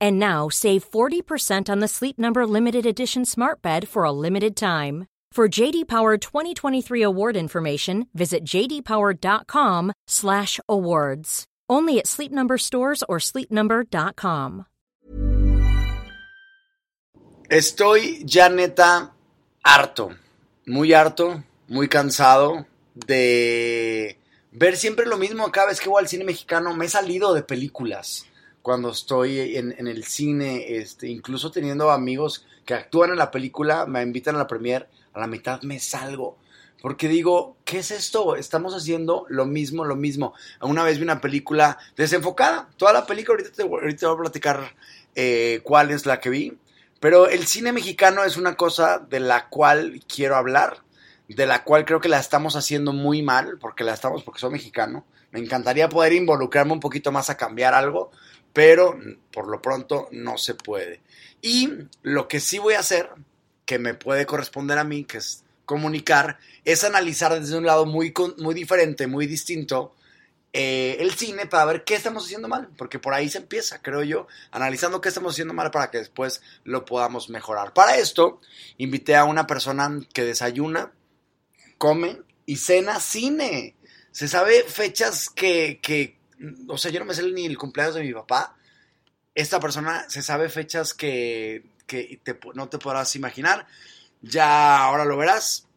And now save 40% on the Sleep Number limited edition Smart Bed for a limited time. For JD Power 2023 award information, visit jdpower.com/awards. Only at Sleep Number stores or sleepnumber.com. Estoy ya neta harto, muy harto, muy cansado de ver siempre lo mismo cada vez que voy al cine mexicano. Me he salido de películas cuando estoy en, en el cine, este, incluso teniendo amigos que actúan en la película, me invitan a la premier, a la mitad me salgo. Porque digo, ¿qué es esto? Estamos haciendo lo mismo, lo mismo. Una vez vi una película desenfocada. Toda la película, ahorita te, ahorita te voy a platicar eh, cuál es la que vi. Pero el cine mexicano es una cosa de la cual quiero hablar, de la cual creo que la estamos haciendo muy mal, porque la estamos, porque soy mexicano. Me encantaría poder involucrarme un poquito más a cambiar algo, pero por lo pronto no se puede. Y lo que sí voy a hacer, que me puede corresponder a mí, que es comunicar, es analizar desde un lado muy, muy diferente, muy distinto, eh, el cine para ver qué estamos haciendo mal, porque por ahí se empieza, creo yo, analizando qué estamos haciendo mal para que después lo podamos mejorar. Para esto, invité a una persona que desayuna, come y cena cine. Se sabe fechas que, que o sea, yo no me sé ni el cumpleaños de mi papá. Esta persona se sabe fechas que, que te, no te podrás imaginar. Ya ahora lo verás.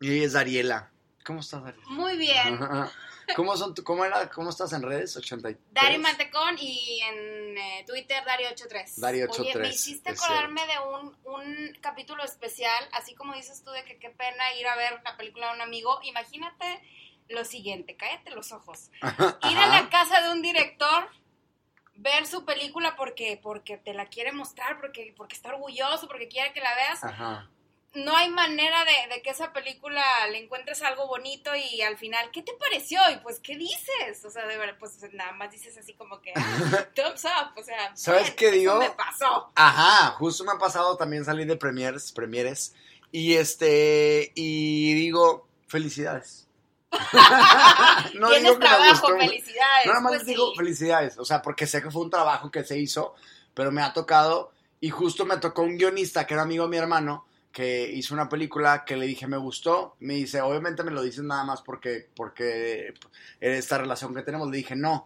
Y ella es Dariela. ¿Cómo estás, Dariela? Muy bien. ¿Cómo, son, cómo, era, ¿Cómo estás en redes? 83. Dari Mantecón y en eh, Twitter Dari83. Dari83. Oye, me hiciste acordarme de un, un capítulo especial, así como dices tú de que qué pena ir a ver la película de un amigo. Imagínate lo siguiente, cállate los ojos. Ir a la casa de un director, ver su película porque, porque te la quiere mostrar, porque, porque está orgulloso, porque quiere que la veas. Ajá. No hay manera de, de, que esa película le encuentres algo bonito y al final, ¿qué te pareció? Y pues, ¿qué dices? O sea, de verdad, pues nada más dices así como que, ah, thumbs up, o sea, ¿sabes bien, qué digo? me pasó. Ajá, justo me ha pasado también salir de premieres, premieres, y este, y digo, felicidades. no Tienes digo que trabajo, felicidades. No, nada más pues digo sí. felicidades. O sea, porque sé que fue un trabajo que se hizo, pero me ha tocado. Y justo me tocó un guionista que era amigo de mi hermano, que hizo una película que le dije me gustó. Me dice, obviamente me lo dices nada más porque, porque esta relación que tenemos. Le dije, no.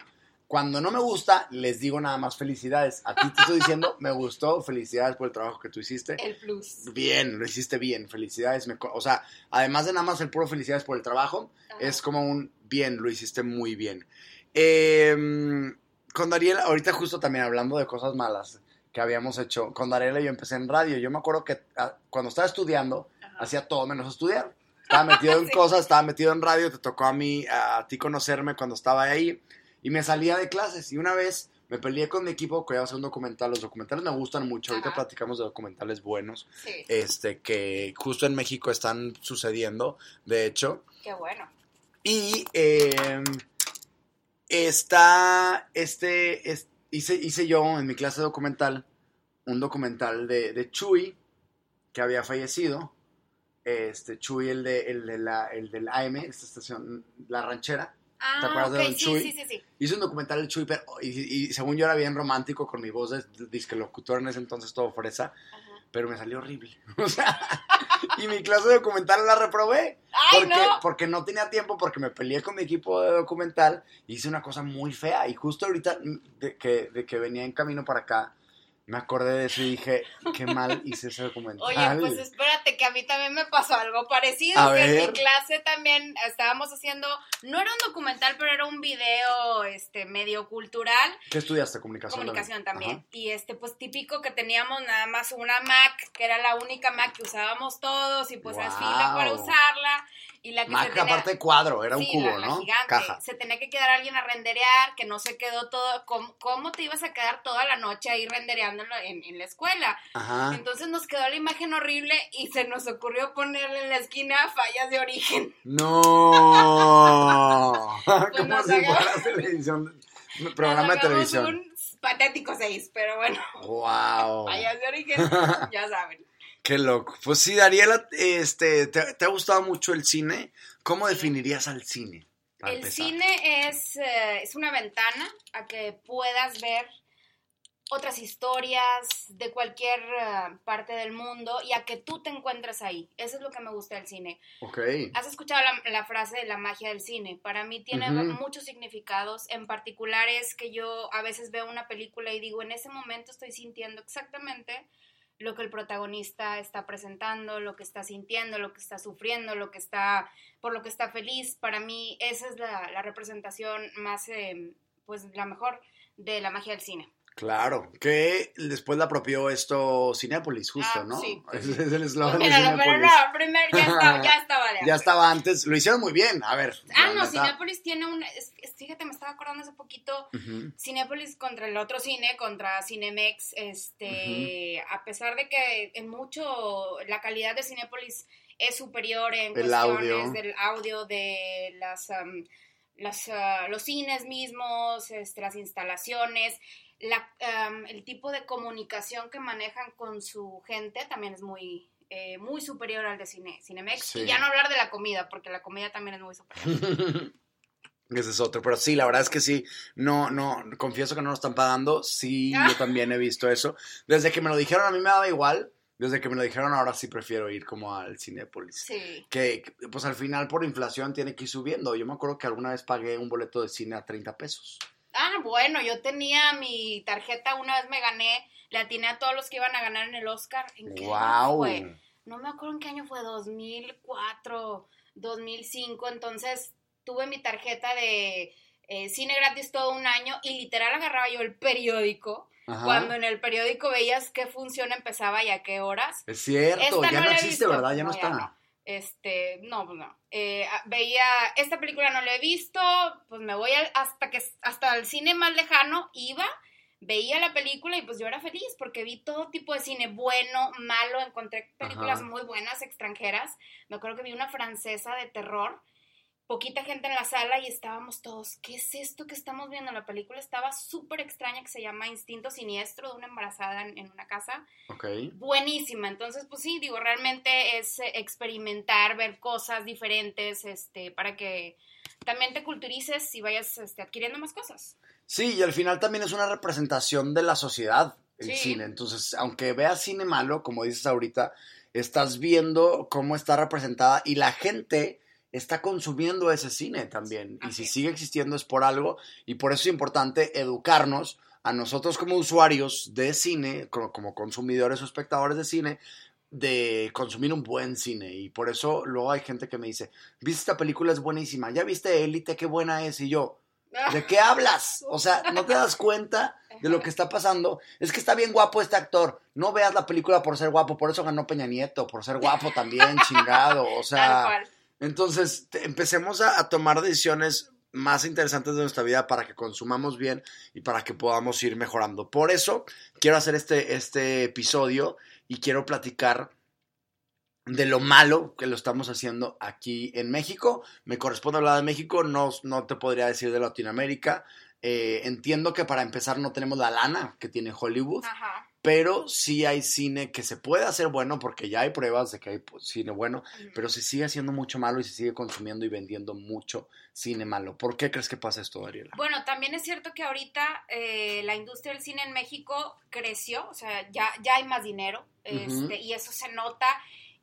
Cuando no me gusta, les digo nada más felicidades. A ti te estoy diciendo, me gustó, felicidades por el trabajo que tú hiciste. El plus. Bien, lo hiciste bien, felicidades. Me, o sea, además de nada más el puro felicidades por el trabajo, Ajá. es como un bien, lo hiciste muy bien. Eh, con Dariela, ahorita justo también hablando de cosas malas que habíamos hecho, con Dariela yo empecé en radio. Yo me acuerdo que a, cuando estaba estudiando, Ajá. hacía todo menos estudiar. Estaba metido en sí. cosas, estaba metido en radio, te tocó a mí, a, a ti conocerme cuando estaba ahí y me salía de clases. Y una vez me peleé con mi equipo que iba a hacer un documental. Los documentales me gustan mucho. Ahorita platicamos de documentales buenos. Sí. Este, que justo en México están sucediendo, de hecho. Qué bueno. Y eh, está, este, es, hice, hice yo en mi clase documental un documental de, de Chuy, que había fallecido. Este, Chuy, el, de, el, de la, el del AM, esta estación, La Ranchera. Ah, ¿Te acuerdas okay, de Don sí, Chuy? Sí, sí, sí. Hice un documental del Chuy, pero, y, y, según yo era bien romántico con mi voz de disque locutor en ese entonces, todo fresa, Ajá. pero me salió horrible. O sea, y mi clase de documental la reprobé. Ay, porque, no. porque no tenía tiempo, porque me peleé con mi equipo de documental, hice una cosa muy fea. Y justo ahorita de que, de que venía en camino para acá, Me acordé de eso y dije, qué mal hice ese documental. Oye, pues espérate, que a mí también me pasó algo parecido. A que en mi clase también estábamos haciendo, no era un documental, pero era un video este medio cultural. ¿Qué estudiaste? Comunicación. Comunicación también. Y este, pues típico que teníamos nada más una Mac, que era la única Mac que usábamos todos, y pues Guau. es fila para usarla. Y la que Mac, se tenía... aparte cuadro, era un Sí, cubo, la- la ¿no? gigante. Caja. Se tenía que quedar alguien a renderear, que no se quedó todo. ¿Cómo, cómo te ibas a quedar toda la noche ahí rendereándolo en, en la escuela? Ajá. Entonces nos quedó la imagen horrible y se nos ocurrió ponerle en la esquina fallas de origen. No. Como nos si fuera televisión. Programa de televisión. un patético 6, pero bueno, Wow. fallas de origen, ya saben. Qué loco. Pues sí, Dariela, este, ¿te, te ha gustado mucho el cine? ¿Cómo definirías al cine? El cine es, eh, es una ventana a que puedas ver otras historias de cualquier eh, parte del mundo y a que tú te encuentres ahí. Eso es lo que me gusta del cine. Ok. ¿Has escuchado la, la frase de la magia del cine? Para mí tiene muchos significados. En particular es que yo a veces veo una película y digo, en ese momento estoy sintiendo exactamente lo que el protagonista está presentando, lo que está sintiendo, lo que está sufriendo, lo que está, por lo que está feliz. Para mí esa es la, la representación más, eh, pues la mejor de la magia del cine. Claro, que después la apropió esto Cinépolis, justo, Ah, ¿no? sí. Ese es el eslogan de pero no, primero ya estaba, ya estaba de Ya estaba antes, lo hicieron muy bien, a ver. Ah, no. Cinépolis tiene un... fíjate, me estaba acordando hace poquito, Ujú. Cinépolis contra el otro cine, contra Cinemex, este, a pesar de que en mucho la calidad de Cinépolis es superior en El cuestiones audio. del audio, de las, am, las, ah, los cines mismos, este, las instalaciones, la, am, el tipo de comunicación que manejan con su gente también es muy... eh, muy superior al de cine, Cinemex. Sí. Y ya no hablar de la comida, porque la comida también es muy superior. Ese es otro, pero sí, la verdad es que sí, no, no, confieso que no nos están pagando, sí, Ah. yo también he visto eso. Desde que me lo dijeron a mí me daba igual, desde que me lo dijeron ahora sí prefiero ir como al Cinépolis. Sí. Que, que, pues al final por inflación tiene que ir subiendo. Yo me acuerdo que alguna vez pagué un boleto de cine a 30 pesos. Ah, bueno, yo tenía mi tarjeta, una vez me gané, le atiné a todos los que iban a ganar en el Oscar. ¿En qué año ¡Wow! fue? No me acuerdo en qué año fue, 2004, 2005, entonces tuve mi tarjeta de eh, cine gratis todo un año y literal agarraba yo el periódico, Ajá. cuando en el periódico veías qué función empezaba y a qué horas. Es cierto, Esta ya no, la existe. ¿verdad? Ya no, No, está. no. Este, no, pues no. Eh, veía, esta película no la he visto, pues me voy hasta que, hasta el cine más lejano, iba, veía la película y pues yo era feliz porque vi todo tipo de cine, bueno, malo, encontré películas Ajá. muy buenas, extranjeras. Me acuerdo que vi una francesa de terror, poquita gente en la sala y estábamos todos, ¿qué es esto que estamos viendo? La película estaba súper extraña que se llama Instinto Siniestro de una embarazada en- en una casa Ok. buenísima. Entonces, pues sí, digo, realmente es eh, experimentar, ver cosas diferentes, este, para que también te culturices y vayas este, adquiriendo más cosas. Sí, y al final también es una representación de la sociedad el Sí. cine. Entonces, aunque veas cine malo, como dices ahorita, estás viendo cómo está representada y la gente está consumiendo ese cine también. Y si sigue existiendo es por algo. Y por eso es importante educarnos a nosotros como usuarios de cine, como, consumidores o espectadores de cine, de consumir un buen cine. Y por eso luego hay gente que me dice, viste esta película, es buenísima. ¿Ya viste Élite? Qué buena es. Y yo, ¿De qué hablas? O sea, no te das cuenta de lo que está pasando. Es que está bien guapo este actor. No veas la película por ser guapo, por eso ganó Peña Nieto, por ser guapo también, chingado. O sea. Entonces empecemos a, a tomar decisiones más interesantes de nuestra vida para que consumamos bien y para que podamos ir mejorando. Por eso quiero hacer este, este episodio y quiero platicar de lo malo que lo estamos haciendo aquí en México. Me corresponde hablar de México, no, no te podría decir de Latinoamérica. Eh, entiendo que para empezar no tenemos la lana que tiene Hollywood, Ajá. Pero sí hay cine que se puede hacer bueno porque ya hay pruebas de que hay pues, cine bueno, pero se sigue haciendo mucho malo y se sigue consumiendo y vendiendo mucho cine malo. ¿Por qué crees que pasa esto, Ariela? Bueno, también es cierto que ahorita eh, la industria del cine en México creció, o sea, ya, ya hay más dinero, este, y eso se nota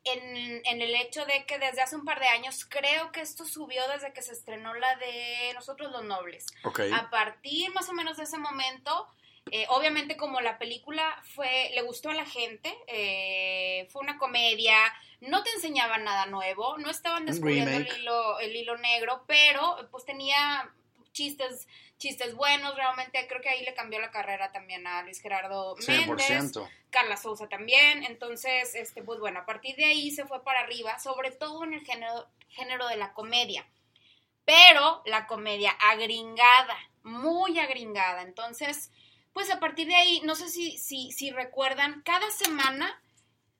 en, en el hecho de que desde hace un par de años, creo que esto subió desde que se estrenó la de Nosotros los Nobles. Ok. A partir más o menos de ese momento, Eh, obviamente como la película fue, le gustó a la gente, eh, fue una comedia, no te enseñaban nada nuevo, no estaban descubriendo el hilo, el hilo negro, pero pues tenía chistes, chistes buenos, realmente creo que ahí le cambió la carrera también a Luis Gerardo Méndez, Carla Souza también, entonces, este, pues bueno, a partir de ahí se fue para arriba, sobre todo en el género, género de la comedia, pero la comedia agringada, muy agringada, entonces pues a partir de ahí, no sé si, si, si recuerdan, cada semana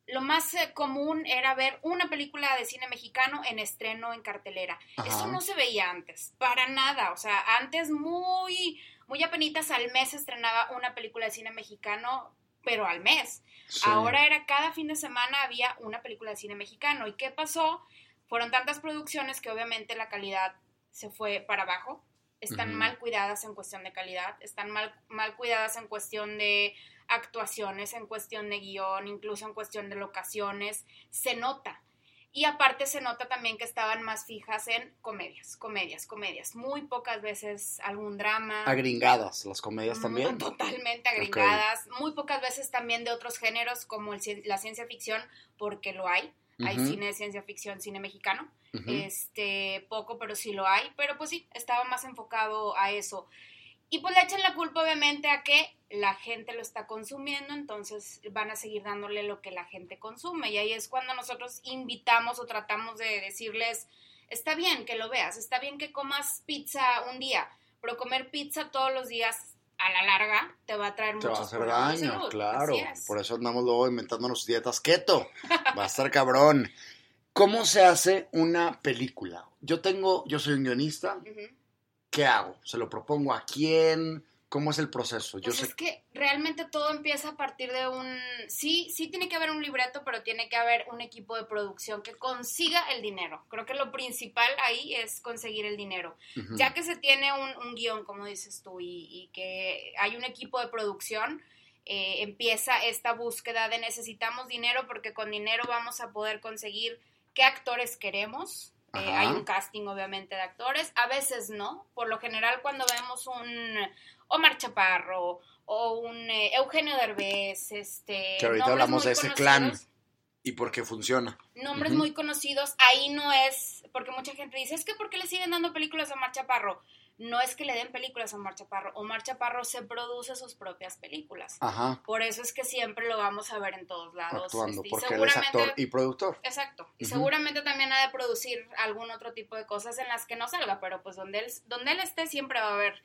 lo más eh, común era ver una película de cine mexicano en estreno en cartelera. Eso no se veía antes, para nada. O sea, antes muy, muy apenitas al mes estrenaba una película de cine mexicano, pero al mes. Ahora era cada fin de semana había una película de cine mexicano. ¿Y qué pasó? Fueron tantas producciones que obviamente la calidad se fue para abajo están mal cuidadas en cuestión de calidad, están mal, mal cuidadas en cuestión de actuaciones, en cuestión de guion, incluso en cuestión de locaciones, se nota. Y aparte se nota también que estaban más fijas en comedias, comedias, comedias. Muy pocas veces algún drama. Agringadas, las comedias también. Totalmente agringadas. Muy pocas veces también de otros géneros como el, la ciencia ficción, porque lo hay. Hay cine de ciencia ficción, cine mexicano. Este, poco, pero sí lo hay. Pero pues sí, estaba más enfocado a eso. Y pues le echan la culpa obviamente a que la gente lo está consumiendo, entonces van a seguir dándole lo que la gente consume. Y ahí es cuando nosotros invitamos o tratamos de decirles, está bien que lo veas, está bien que comas pizza un día, pero comer pizza todos los días a la larga te va a traer muchos Te va a hacer daño, claro. Por eso andamos luego inventándonos dietas keto. Va a estar cabrón. ¿Cómo se hace una película? Yo tengo, yo soy un guionista. ¿Qué hago? ¿Se lo propongo a quién? ¿Cómo es el proceso? Yo pues es que realmente todo empieza a partir de un... Sí, sí tiene que haber un libreto, pero tiene que haber un equipo de producción que consiga el dinero. Creo que lo principal ahí es conseguir el dinero. Ya que se tiene un, guion, como dices tú, y, que hay un equipo de producción, eh, empieza esta búsqueda de necesitamos dinero porque con dinero vamos a poder conseguir qué actores queremos, eh, hay un casting, obviamente, de actores. A veces no. Por lo general, cuando vemos un Omar Chaparro o un eh, Eugenio Derbez, este... Que ahorita hablamos de ese clan y por qué funciona. Nombres muy conocidos, ahí no es... Porque mucha gente dice, es que ¿por qué le siguen dando películas a Omar Chaparro? no es que le den películas a Omar Chaparro. Omar Chaparro se produce sus propias películas. Ajá. Por eso es que siempre lo vamos a ver en todos lados. Actuando, este, porque él es actor y productor. Exacto. Y seguramente también ha de producir algún otro tipo de cosas en las que no salga, pero pues donde él, donde él esté siempre va a haber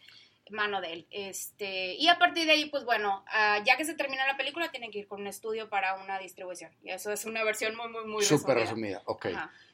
mano de él. Este, y a partir de ahí, pues bueno, ah, ya que se termina la película, tiene que ir con un estudio para una distribución. Y eso es una versión muy, muy, muy Súper resumida. ok.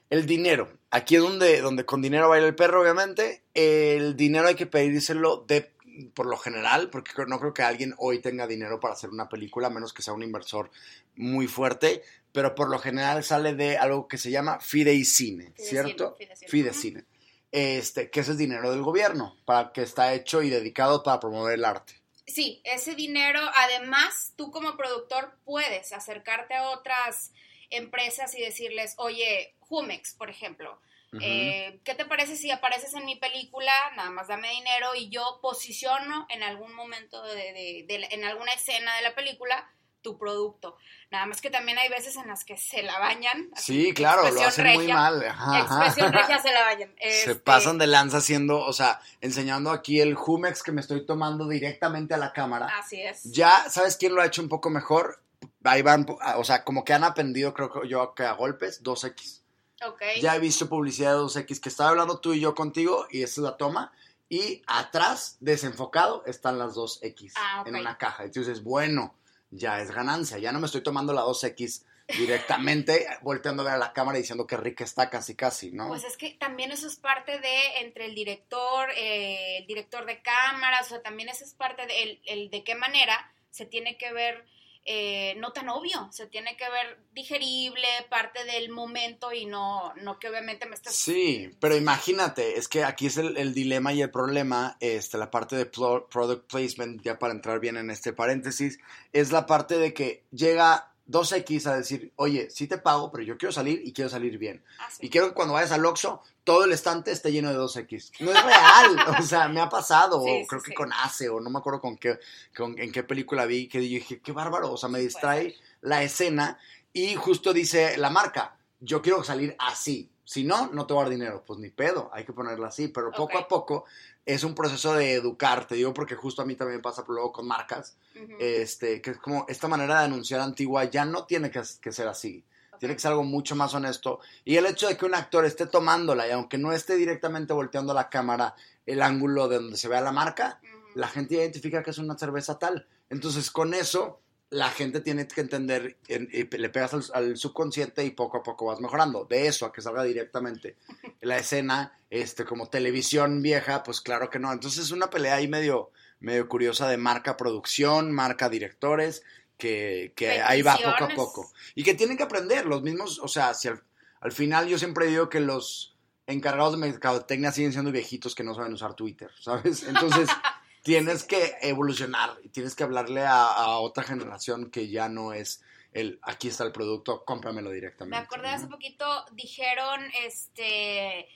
El dinero. Aquí es donde, donde con dinero baila el perro, obviamente. El dinero hay que pedírselo de, por lo general, porque no creo que alguien hoy tenga dinero para hacer una película, a menos que sea un inversor muy fuerte. Pero por lo general sale de algo que se llama fideicine, ¿cierto? Fidecine. Este, que es el dinero del gobierno, para que está hecho y dedicado para promover el arte. Sí, ese dinero, además, tú como productor puedes acercarte a otras empresas y decirles, oye, Jumex, por ejemplo, eh, ¿qué te parece si apareces en mi película? Nada más dame dinero y yo posiciono en algún momento, de, en alguna escena de la película, tu producto. Nada más que también hay veces en las que se la bañan. Sí, claro, lo hacen muy mal. expresión regia se la bañan. Se este pasan de lanza haciendo, o sea, enseñando aquí el Jumex que me estoy tomando directamente a la cámara. Así es. Ya, ¿sabes quién lo ha hecho un poco mejor? ahí van, o sea, como que han aprendido, creo que yo, que a golpes, 2X. Ok. Ya he visto publicidad de 2X, que estaba hablando tú y yo contigo, y esa es la toma, y atrás, desenfocado, están las 2X ah, en una caja. Entonces, bueno, ya es ganancia, ya no me estoy tomando la 2X directamente volteando a la cámara diciendo que rica está casi casi, ¿no? Pues es que también eso es parte de entre el director, eh, el director de cámaras, o sea, también eso es parte de el de qué manera se tiene que ver eh, no tan obvio, se tiene que ver digerible, parte del momento y no, no que obviamente me estés... Sí, pero imagínate, es que aquí es el, dilema y el problema, este, la parte de product placement, ya para entrar bien en este paréntesis, es la parte de que llega 2X a decir, oye, sí te pago, pero yo quiero salir y quiero salir bien. Ah, y quiero que cuando vayas al Oxxo, todo el estante esté lleno de 2X. No es real, o sea, me ha pasado, Sí, creo que sí. con Ace, o no me acuerdo con qué, con, en qué película vi, que dije, qué bárbaro, o sea, me distrae la escena y justo dice la marca, yo quiero salir así, si no, no te voy a dar dinero, pues ni pedo, hay que ponerla así, pero poco a poco es un proceso de educar, te digo porque justo a mí también pasa luego con marcas, este, que es como esta manera de anunciar antigua ya no tiene que, que ser así. Tiene que ser algo mucho más honesto. Y el hecho de que un actor esté tomándola y aunque no esté directamente volteando la cámara el ángulo de donde se vea la marca, la gente identifica que es una cerveza tal. Entonces con eso la gente tiene que entender, en- y le pegas al, al subconsciente y poco a poco vas mejorando. De eso a que salga directamente la escena, este, como televisión vieja, pues claro que no. Entonces es una pelea ahí medio, medio curiosa de marca producción, marca directores, que, que ahí va poco a poco. Y que tienen que aprender, los mismos, o sea, si al, al final yo siempre digo que los encargados de mercadotecnia siguen siendo viejitos que no saben usar Twitter, ¿sabes? Entonces tienes que evolucionar y tienes que hablarle a, a otra generación que ya no es el aquí está el producto, cómpramelo directamente. Me acordé ¿no? hace poquito, dijeron, este,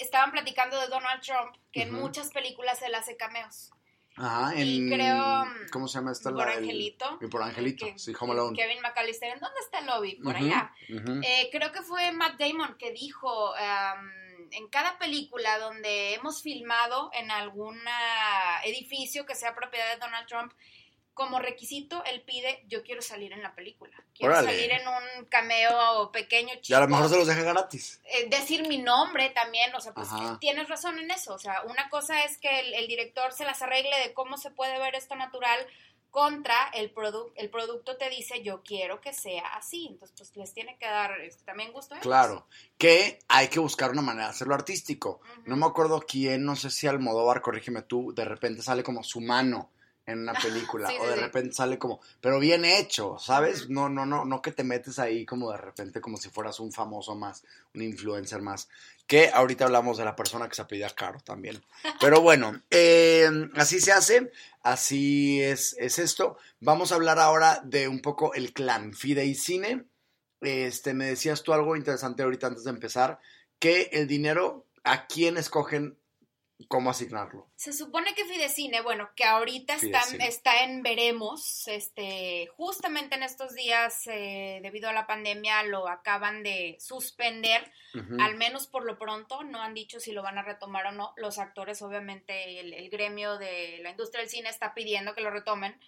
estaban platicando de Donald Trump, que en muchas películas él hace cameos. Ajá, y en, creo, ¿cómo se llama esta? Por la Angelito. y por Angelito, Que- sí, Home Alone. Kevin McAllister, ¿en dónde está el lobby? Por allá. Eh, creo que fue Matt Damon que dijo, am, en cada película donde hemos filmado en algún edificio que sea propiedad de Donald Trump, como requisito él pide, yo quiero salir en la película. Quiero Órale. salir en un cameo pequeño chico. y a lo mejor se los deja gratis. Eh, decir mi nombre también, o sea, pues Ajá. tienes razón en eso, o sea, una cosa es que el, el director se las arregle de cómo se puede ver esto natural contra el, produ- el producto te dice yo quiero que sea así, entonces pues les tiene que dar este, también gusto ellos. Claro, que hay que buscar una manera de hacerlo artístico. No me acuerdo quién, no sé si Almodóvar, corrígeme tú, de repente sale como su mano en una película Sí, o de sí. repente sale como, pero bien hecho, ¿sabes? No, no, no, no que te metes ahí como de repente como si fueras un famoso más, un influencer más. Que ahorita hablamos de la persona que se apellida Caro también. Pero bueno, eh, así se hace, así es, es esto. Vamos a hablar ahora de un poco el clan Fide y Cine. Este, me decías tú algo interesante ahorita antes de empezar, que el dinero, ¿a quién escogen cómo asignarlo? Se supone que Fidecine, bueno, que ahorita está, está en veremos, este, justamente en estos días, eh, debido a la pandemia, lo acaban de suspender, al menos por lo pronto, no han dicho si lo van a retomar o no. Los actores, obviamente, el, el gremio de la industria del cine está pidiendo que lo retomen,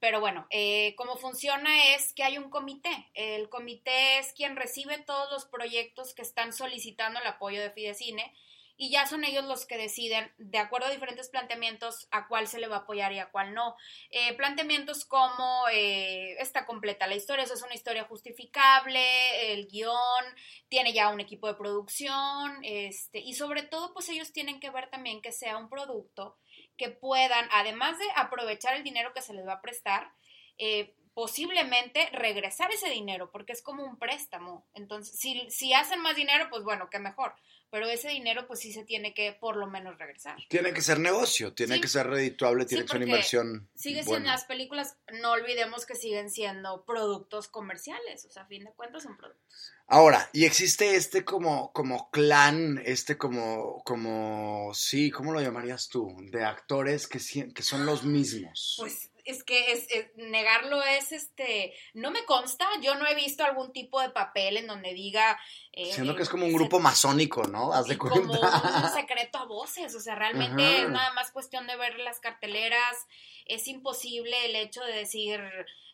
pero bueno, eh, cómo funciona es que hay un comité. El comité es quien recibe todos los proyectos que están solicitando el apoyo de Fidecine y ya son ellos los que deciden, de acuerdo a diferentes planteamientos, a cuál se le va a apoyar y a cuál no. Eh, planteamientos como eh, está completa la historia, eso es una historia justificable, el guion, tiene ya un equipo de producción, este, y sobre todo, pues ellos tienen que ver también que sea un producto que puedan, además de aprovechar el dinero que se les va a prestar, eh, posiblemente regresar ese dinero, porque es como un préstamo. Entonces, si, si hacen más dinero, pues bueno, qué mejor. Pero ese dinero, pues sí se tiene que por lo menos regresar. Tiene que ser negocio, tiene Sí. que ser redituable, tiene Sí, que ser una inversión. Sigue siendo las películas, no olvidemos que siguen siendo productos comerciales, o sea, a fin de cuentas son productos. Ahora, y existe este como, como clan, este como, como, sí, ¿cómo lo llamarías tú? De actores que, que son los mismos. Pues es que es, es- negarlo es este, no me consta, yo no he visto algún tipo de papel en donde diga... eh, Siento que es como un grupo masónico, ¿no? Haz de y como un cuenta. secreto a voces, o sea, realmente Ajá. es nada más cuestión de ver las carteleras, es imposible el hecho de decir,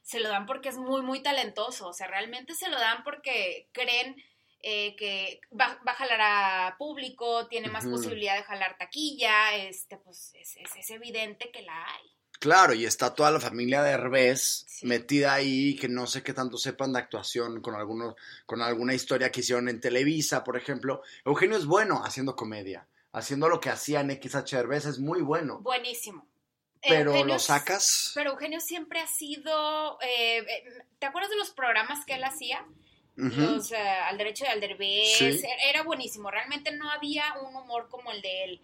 se lo dan porque es muy, muy talentoso, o sea, realmente se lo dan porque creen eh, que va, va a jalar a público, tiene más posibilidad de jalar taquilla, este, pues es, es- es evidente que la hay. Claro, y está toda la familia de Herbés Sí. metida ahí, que no sé qué tanto sepan de actuación con algunos, con alguna historia que hicieron en Televisa, por ejemplo. Eugenio es bueno haciendo comedia, haciendo lo que hacía en XH Herbés es muy bueno. Buenísimo. Pero Eugenio lo sacas. Pero Eugenio siempre ha sido, eh, eh, ¿te acuerdas de los programas que él hacía? Los, eh, al derecho y al derbez, Sí. era- era buenísimo, realmente no había un humor como el de él.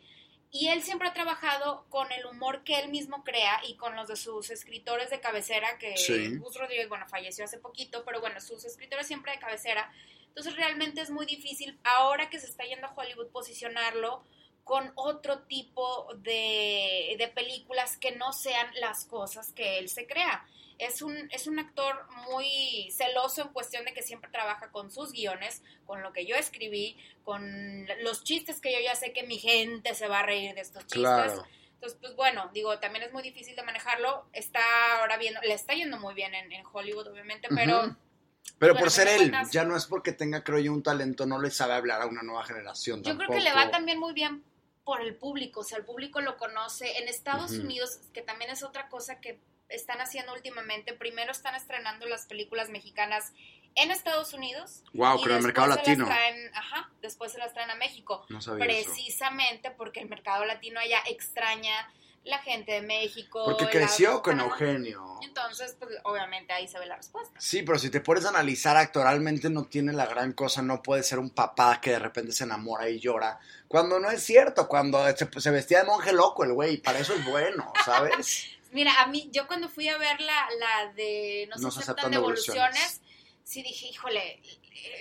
Y él siempre ha trabajado con el humor que él mismo crea y con los de sus escritores de cabecera, que Sí. Gus Rodríguez, bueno, falleció hace poquito, pero bueno, sus escritores siempre de cabecera. Entonces realmente es muy difícil, ahora que se está yendo a Hollywood, posicionarlo con otro tipo de, de películas que no sean las cosas que él se crea. Es un, es un actor muy celoso en cuestión de que siempre trabaja con sus guiones, con lo que yo escribí, con los chistes que yo ya sé que mi gente se va a reír de estos chistes. Claro. Entonces, pues bueno, digo, también es muy difícil de manejarlo. Está ahora viendo, le está yendo muy bien en, en Hollywood, obviamente, pero... Ujú. Pero Bueno, por ser él, cuentas- ya no es porque tenga, creo yo, un talento, no le sabe hablar a una nueva generación. Yo creo que le va también muy bien por el público, o sea, el público lo conoce. En Estados. Unidos, que también es otra cosa que están haciendo últimamente, primero están estrenando las películas mexicanas en Estados Unidos. Wow, creo el mercado latino. traen- ajá, después se las traen a México. No sabía eso. Precisamente porque el mercado latino allá extraña la gente de México. Porque creció con. Eugenio. Entonces, pues obviamente ahí se ve la respuesta. Sí, pero si te pones a analizar actoralmente no tiene la gran cosa, no puede ser un papá que de repente se enamora y llora. Cuando no es cierto, cuando se, se vestía de monje loco el güey, para eso es bueno, ¿sabes? Mira, a mí, yo cuando fui a ver la, la de No se No se aceptan aceptan devoluciones, devoluciones. sí dije, híjole,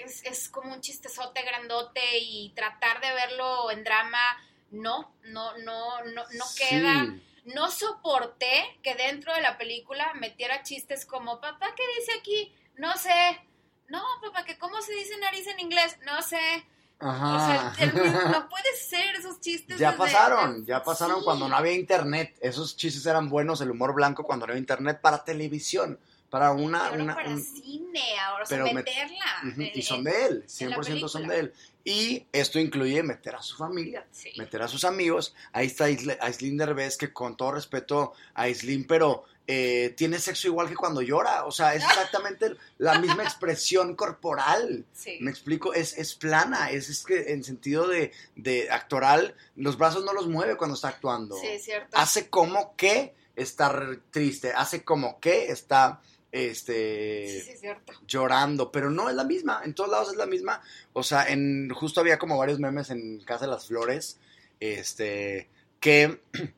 es, es como un chistezote grandote y tratar de verlo en drama, no, no, no, no, no Sí. queda. No soporté que dentro de la película metiera chistes como, papá, ¿qué dice aquí? No sé. No, papá, que cómo se dice nariz en inglés? No sé. Ajá. O sea, el- no puede ser esos chistes. Ya desde- pasaron, ya pasaron Sí. cuando no había internet. Esos chistes eran buenos, el humor blanco cuando no había internet para televisión, para una... Una para un- cine, ahora pero me- meterla. Y son de él, la 100% son de él. Y esto incluye meter a su familia, Sí. meter a sus amigos. Ahí está Aislinn Derbez, que con todo respeto a Aislinn, pero eh, tiene sexo igual que cuando llora. O sea, es exactamente la misma expresión corporal. Sí. Me explico, es, es plana, es, es que en sentido de, de actoral, los brazos no los mueve cuando está actuando. Sí, es cierto. Hace como que está r- triste, hace como que está este sí, llorando, pero no es la misma, en todos lados es la misma. O sea, en justo había como varios memes en Casa de las Flores, este, que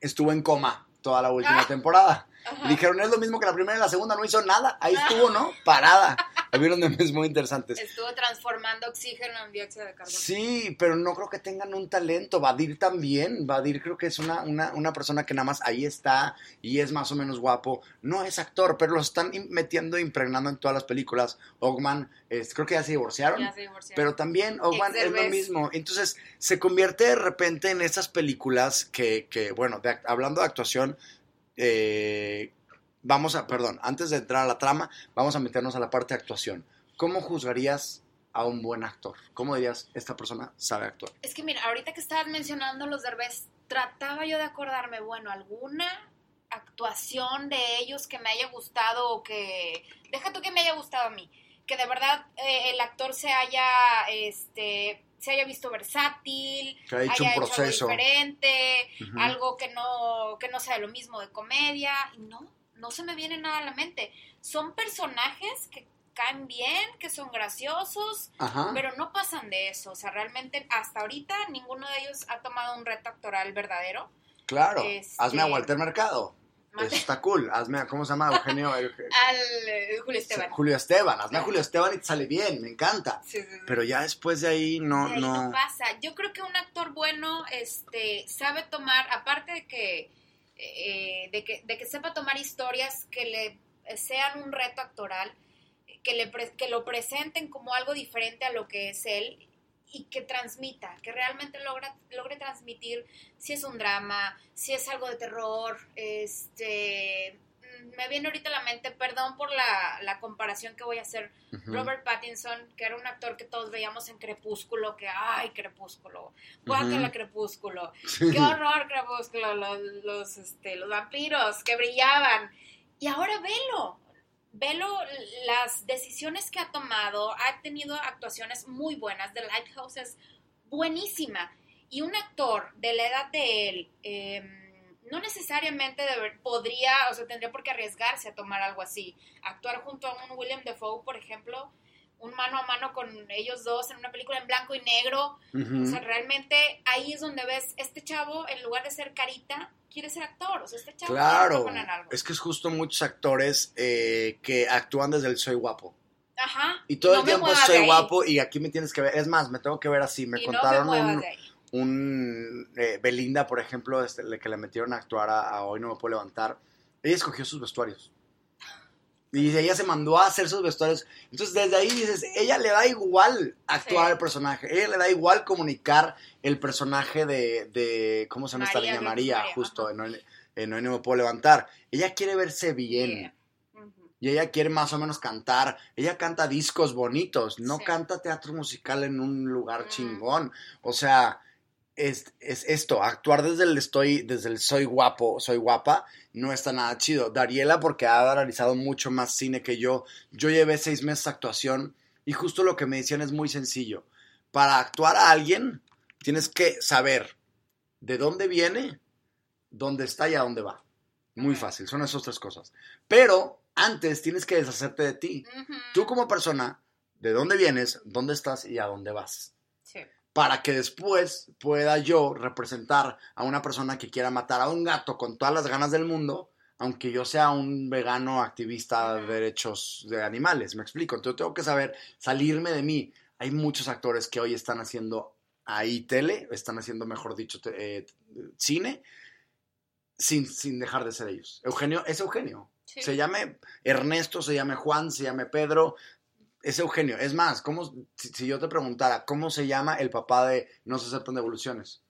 estuvo en coma toda la última temporada. Ajá. Dijeron, es lo mismo que la primera y la segunda, no hizo nada. Ahí estuvo, ¿no? Parada. Hubieron memes muy interesantes. Estuvo transformando oxígeno en dióxido de carbono. Sí, pero no creo que tengan un talento. Vadir también. Vadir creo que es una, una, una persona que nada más ahí está y es más o menos guapo. No es actor, pero lo están metiendo, impregnando en todas las películas. Ogman, creo que ya se divorciaron. Ya se divorciaron. Pero también Ogman es lo mismo. Entonces se convierte de repente en esas películas que, que bueno, de hablando de actuación, eh, vamos a, perdón, antes de entrar a la trama, vamos a meternos a la parte de actuación. ¿Cómo juzgarías a un buen actor? ¿Cómo dirías, esta persona sabe actuar? Es que mira, ahorita que estabas mencionando los derbés, trataba yo de acordarme, bueno, alguna actuación de ellos que me haya gustado o que... Deja tú que me haya gustado a mí. Que de verdad eh, el actor se haya, este, se haya visto versátil, Que haya hecho un algo proceso. diferente, algo que no, que no sea lo mismo de comedia. Y no, no se me viene nada a la mente. Son personajes que caen bien, que son graciosos, Ajá. pero no pasan de eso. O sea, realmente hasta ahorita ninguno de ellos ha tomado un reto actoral verdadero. claro. este- Hazme a Walter Mercado. Eso está cool. Hazme a, ¿cómo se llama? Eugenio. Al eh, Julio Esteban. Julio Esteban. Hazme a Julio Esteban y te sale bien. Me encanta. Sí, sí, sí. Pero ya después de ahí no, De ahí no. no pasa. Yo creo que un actor bueno este, sabe tomar, aparte de que, eh, de que, de que sepa tomar historias que le sean un reto actoral, que, le pre- que lo presenten como algo diferente a lo que es él y que transmita, que realmente logra, logre transmitir si es un drama, si es algo de terror, este... mm, Me viene ahorita a la mente, perdón por la, la comparación que voy a hacer. Robert Pattinson, que era un actor que todos veíamos en Crepúsculo, que ay, Crepúsculo, guácala Crepúsculo, Sí. qué horror Crepúsculo, los, los, este, los vampiros que brillaban. Y ahora velo, velo las decisiones que ha tomado, ha tenido actuaciones muy buenas, The Lighthouse es buenísima. Y un actor de la edad de él, em, no necesariamente podría, o sea, tendría por qué arriesgarse a tomar algo así. Actuar junto a un William Defoe, por ejemplo, un mano a mano con ellos dos en una película en blanco y negro. O sea, realmente ahí es donde ves, este chavo, en lugar de ser carita, quiere ser actor. O sea, este chavo claro, es que es justo muchos actores eh, que actúan desde el soy guapo. Ajá. Y todo el tiempo soy guapo y aquí me tienes que ver. Es más, me tengo que ver así. Me contaron un, un eh, Belinda, por ejemplo, este, que le metieron a actuar a, Hoy No Me Puedo Levantar. Ella escogió sus vestuarios. Y ella se mandó a hacer sus vestuarios. Entonces, desde ahí dices, ella le da igual actuar al personaje. Ella le da igual comunicar el personaje de, ¿cómo se llama esta niña? María, justo, en hoy, no me puedo levantar. Ella quiere verse bien. Y ella quiere más o menos cantar. Ella canta discos bonitos, no canta teatro musical en un lugar chingón. O sea, es, es, esto, actuar desde el estoy, desde el soy guapo, soy guapa, no está nada chido. Dariela, porque ha realizado mucho más cine que yo, yo llevé seis meses de actuación y justo lo que me decían es muy sencillo. Para actuar a alguien, tienes que saber de dónde viene, dónde está y a dónde va. Muy fácil, son esas tres cosas. Pero antes tienes que deshacerte de ti. Tú como persona, de dónde vienes, dónde estás y a dónde vas para que después pueda yo representar a una persona que quiera matar a un gato con todas las ganas del mundo, aunque yo sea un vegano activista de derechos de animales, me explico. Entonces tengo que saber salirme de mí. Hay muchos actores que hoy están haciendo ahí tele, están haciendo, mejor dicho, eh, cine, sin, sin, dejar de ser ellos. Eugenio es Eugenio. Se llame Ernesto, se llame Juan, se llame Pedro, es Eugenio. Es más, ¿cómo, si, yo te preguntara, ¿cómo se llama el papá de No se aceptan devoluciones?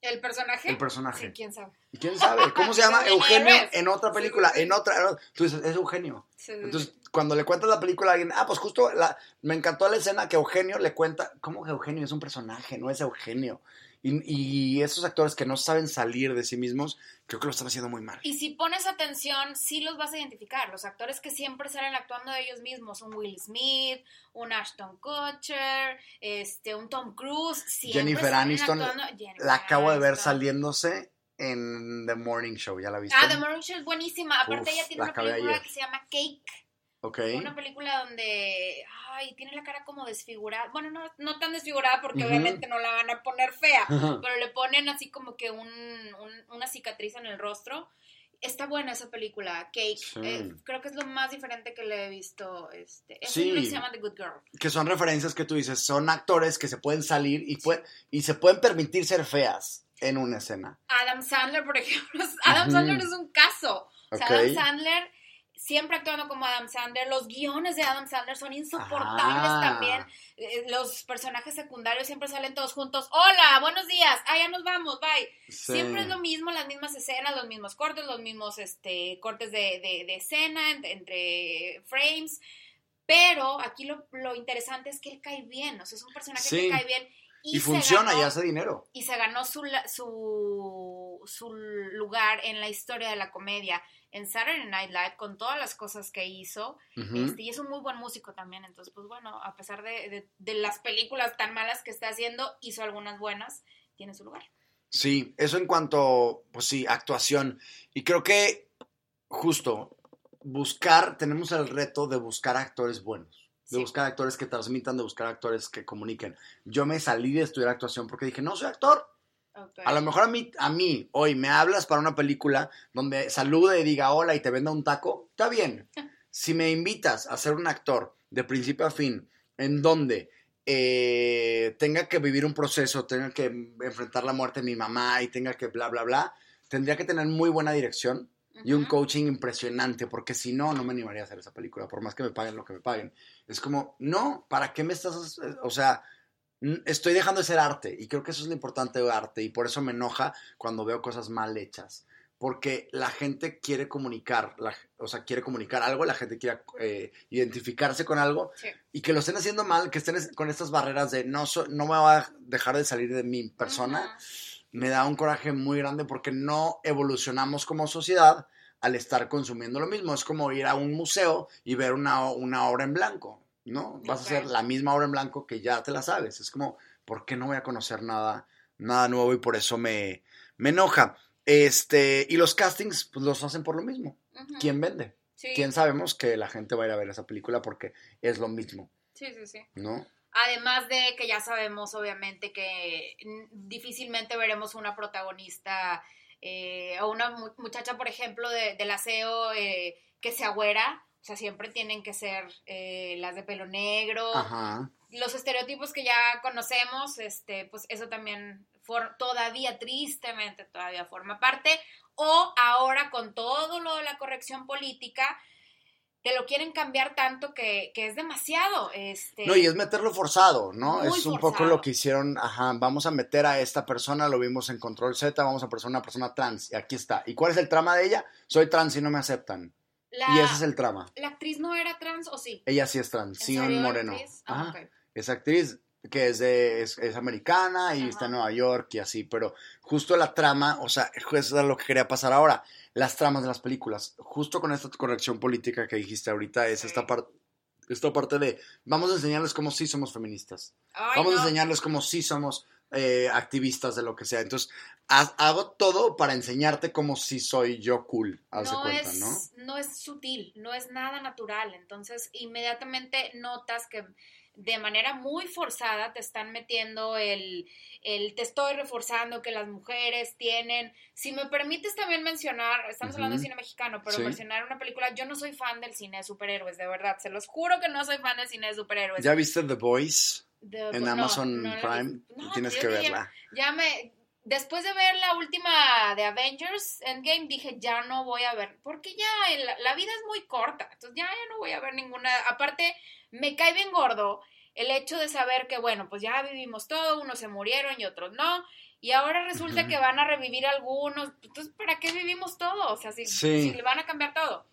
¿El personaje? El personaje. Sí, ¿quién sabe? ¿Y quién sabe? ¿Cómo se llama Eugenio en otra película? En otra. Tú dices, es Eugenio. Entonces, cuando le cuentas la película a alguien, ah, pues justo la, me encantó la escena que Eugenio le cuenta. ¿Cómo que Eugenio es un personaje? No es Eugenio. Y, esos actores que no saben salir de sí mismos, creo que lo están haciendo muy mal. Y si pones atención, sí los vas a identificar. Los actores que siempre salen actuando de ellos mismos, un Will Smith, un Ashton Kutcher, este, un Tom Cruise, Jennifer Aniston, la acabo de ver saliéndose en The Morning Show, ¿ya la viste? Ah, The Morning Show es buenísima. Aparte ella tiene una película que se llama Cake. Okay. Una película donde, ay, tiene la cara como desfigurada. Bueno, no, no tan desfigurada porque obviamente no la van a poner fea, pero le ponen así como que un, una cicatriz en el rostro. Está buena esa película, Cake. Eh, creo que es lo más diferente que le he visto. Este, es sí. se llama The Good Girl. Que son referencias que tú dices, son actores que se pueden salir y, y se pueden permitir ser feas en una escena. Adam Sandler, por ejemplo. Adam Sandler es un caso. O sea, Adam Sandler siempre actuando como Adam Sandler. Los guiones de Adam Sandler son insoportables también. Eh, los personajes secundarios siempre salen todos juntos. Hola, buenos días. Ah, ya nos vamos, bye. Siempre es lo mismo, las mismas escenas, los mismos cortes, los mismos este, cortes de, escena entre, frames. Pero aquí lo, interesante es que él cae bien. O sea, es un personaje que cae bien. Y, funciona y hace dinero. Y se ganó su, su, su lugar en la historia de la comedia en Saturday Night Live con todas las cosas que hizo. Este, y es un muy buen músico también. Entonces, pues bueno, a pesar de, las películas tan malas que está haciendo, hizo algunas buenas, tiene su lugar. Sí, eso en cuanto, pues sí, actuación. Y creo que justo buscar, tenemos el reto de buscar actores buenos. De buscar actores que transmitan, de buscar actores que comuniquen. Yo me salí de estudiar actuación porque dije, no soy actor, a lo mejor a mí, a mí, hoy me hablas para una película donde salude y diga hola y te venda un taco, está bien. Si me invitas a ser un actor de principio a fin, en donde eh, tenga que vivir un proceso, tenga que enfrentar la muerte de mi mamá y tenga que bla, bla, bla, tendría que tener muy buena dirección y un coaching impresionante, porque si no, no me animaría a hacer esa película, por más que me paguen lo que me paguen. Es como, no, ¿para qué me estás, o sea, estoy dejando de ser arte y creo que eso es lo importante de arte y por eso me enoja cuando veo cosas mal hechas. Porque la gente quiere comunicar, o sea, quiere comunicar algo, la gente quiere eh, identificarse con algo y que lo estén haciendo mal, que estén con estas barreras de no, no me va a dejar de salir de mi persona, me da un coraje muy grande porque no evolucionamos como sociedad al estar consumiendo lo mismo. Es como ir a un museo y ver una, una obra en blanco. ¿No? Vas a hacer la misma obra en blanco que ya te la sabes. Es como, ¿por qué no voy a conocer nada, nada nuevo? Y por eso me, me enoja. Este, y los castings, pues los hacen por lo mismo. ¿Quién vende? ¿Quién sabemos que la gente va a ir a ver esa película porque es lo mismo? Sí, sí, sí. ¿no? Además de que ya sabemos, obviamente, que difícilmente veremos una protagonista eh, o una muchacha, por ejemplo, de, del aseo eh, que se agüera. O sea, siempre tienen que ser eh, las de pelo negro. Ajá. Los estereotipos que ya conocemos, este, pues eso también todavía, tristemente, todavía forma parte. O ahora con todo lo de la corrección política, te lo quieren cambiar tanto que, es demasiado. Este, no, y es meterlo forzado, ¿no? es un poco lo que hicieron, ajá, vamos a meter a esta persona, lo vimos en Control Z, vamos a poner una persona trans, y aquí está. ¿Y cuál es el trama de ella? Soy trans y no me aceptan. Y ese es el trama. ¿La actriz no era trans o sí? Ella sí es trans, Sion Moreno. Ah, ajá. Es actriz que es, de, es, americana y está en Nueva York y así, pero justo la trama, o sea, eso es lo que quería pasar ahora las tramas de las películas. Justo con esta corrección política que dijiste ahorita, es esta parte esta parte de vamos a enseñarles cómo sí somos feministas. vamos a enseñarles cómo sí somos eh, activistas de lo que sea. Entonces, hago todo para enseñarte cómo sí soy yo cool. No, cuenta, es, ¿no? no es sutil, no es nada natural. Entonces, inmediatamente notas que de manera muy forzada te están metiendo el, el, te estoy reforzando que las mujeres tienen, si me permites también mencionar, estamos hablando de cine mexicano, pero mencionar una película, yo no soy fan del cine de superhéroes, de verdad, se los juro que no soy fan del cine de superhéroes. ¿Ya viste The Voice? En Amazon Prime, tienes que verla. Ya, me, después de ver la última de Avengers Endgame, dije, ya no voy a ver, porque ya la, la vida es muy corta, entonces ya, ya no voy a ver ninguna, aparte me cae bien gordo el hecho de saber que, bueno, pues ya vivimos todo, unos se murieron y otros no, y ahora resulta que van a revivir algunos, entonces, ¿para qué vivimos todo? O sea, si, le van a cambiar todo.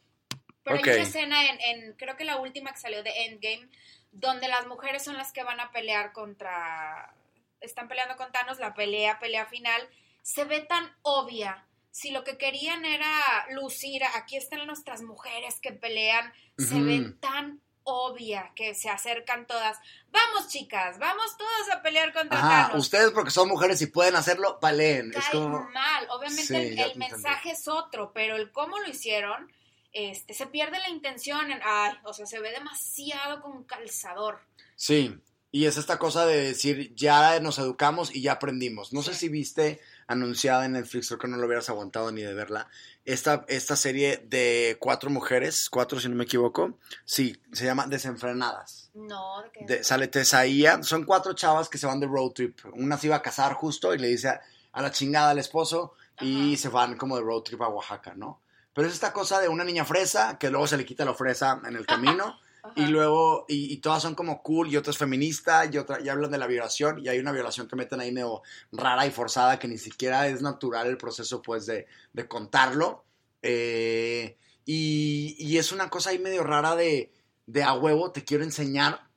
Pero hay una escena en, en, creo que la última que salió de Endgame, donde las mujeres son las que van a pelear contra, están peleando con Thanos, la pelea, pelea final, se ve tan obvia. Si lo que querían era lucir, aquí están nuestras mujeres que pelean, se ven tan obvia que se acercan todas. Vamos, chicas, vamos todas a pelear contra Ajá, Ustedes porque son mujeres y pueden hacerlo, paleen. es como... mal. Obviamente el, mensaje es otro, pero el cómo lo hicieron, este, se pierde la intención. En, ay, o sea, se ve demasiado con calzador. Sí, y es esta cosa de decir, ya nos educamos y ya aprendimos. No sé si viste anunciada en Netflix, creo que no lo hubieras aguantado ni de verla, esta, esta serie de cuatro mujeres, cuatro si no me equivoco, sí, se llama Desenfrenadas. No, ¿de qué? sale Tesaía, son cuatro chavas que se van de road trip. Una se iba a casar justo y le dice a, la chingada al esposo y se van como de road trip a Oaxaca, ¿no? Pero es esta cosa de una niña fresa que luego se le quita la fresa en el camino. Y luego, y, todas son como cool, y otra es feminista, y otra, y hablan de la violación, y hay una violación que meten ahí medio rara y forzada, que ni siquiera es natural el proceso, pues, de, de contarlo. Eh, y, y, es una cosa ahí medio rara de, de a huevo, te quiero enseñar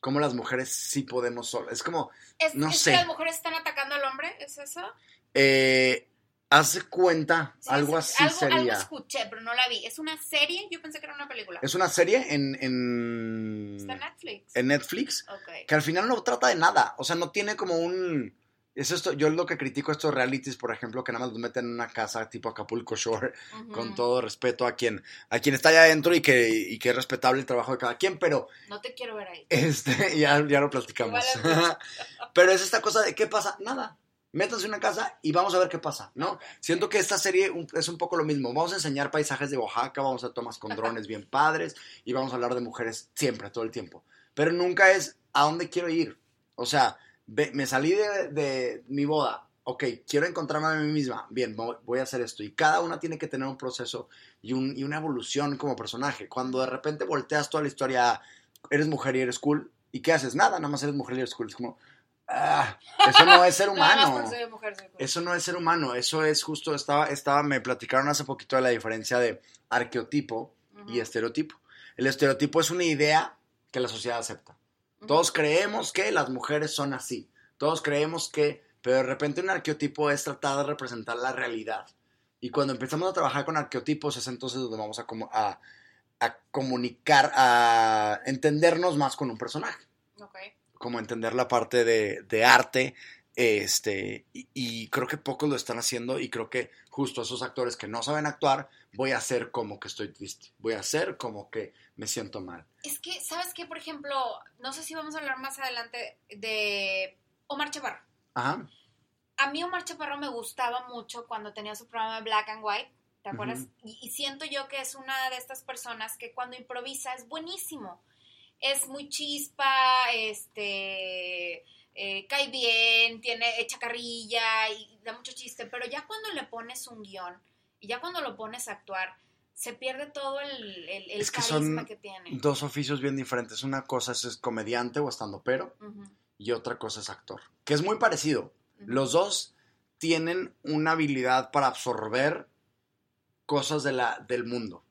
cómo las mujeres sí podemos solas. Es como, no ¿es sé. que las mujeres están atacando al hombre? ¿Es eso? Eh, Hace cuenta, algo así sería. Algo escuché, pero no la vi. ¿Es una serie? Yo pensé que era una película. Es una serie en... en Está en Netflix. En Netflix. Que al final no trata de nada. O sea, no tiene como un... Es esto, yo lo que critico estos realities, por ejemplo, que nada más los meten en una casa tipo Acapulco Shore, con todo respeto a quien, a quien está allá adentro y que, y que es respetable el trabajo de cada quien, pero... No te quiero ver ahí. Este, ya, ya lo platicamos. pero es esta cosa de, ¿qué pasa? Nada métanse en una casa y vamos a ver qué pasa, ¿no? Siento que esta serie es un poco lo mismo. Vamos a enseñar paisajes de Oaxaca, vamos a tomas con drones bien padres y vamos a hablar de mujeres siempre, todo el tiempo. Pero nunca es a dónde quiero ir. O sea, me salí de, mi boda. Ok, quiero encontrarme a mí misma. Bien, voy a hacer esto. Y cada una tiene que tener un proceso y, y una evolución como personaje. Cuando de repente volteas toda la historia, eres mujer y eres cool. ¿Y qué haces? Nada, nada más eres mujer y eres cool. Es como, Ah, eso no es ser humano. eso no es ser humano. Eso es justo, estaba, estaba, me platicaron hace poquito de la diferencia de arqueotipo y estereotipo. El estereotipo es una idea que la sociedad acepta. Todos creemos que las mujeres son así. Todos creemos que, pero de repente un arqueotipo es tratar de representar la realidad. Y cuando empezamos a trabajar con arqueotipos es entonces donde vamos a, a, a comunicar, a entendernos más con un personaje. Como entender la parte de, arte, Este, y, creo que pocos lo están haciendo y creo que justo esos actores que no saben actuar, voy a hacer como que estoy triste, voy a hacer como que me siento mal. Es que, ¿sabes qué? Por ejemplo, no sé si vamos a hablar más adelante de Omar Chaparro. Ajá. A mí Omar Chaparro me gustaba mucho cuando tenía su programa de Black and White, ¿te acuerdas? y siento yo que es una de estas personas que cuando improvisa es buenísimo. Es muy chispa, este eh, cae bien, tiene, echa carrilla y da mucho chiste, pero ya cuando le pones un guion y ya cuando lo pones a actuar, se pierde todo el, el, es que son Dos oficios bien diferentes. Una cosa es, comediante o estando pero y otra cosa es actor, que es muy parecido. Los dos tienen una habilidad para absorber cosas de la, del mundo.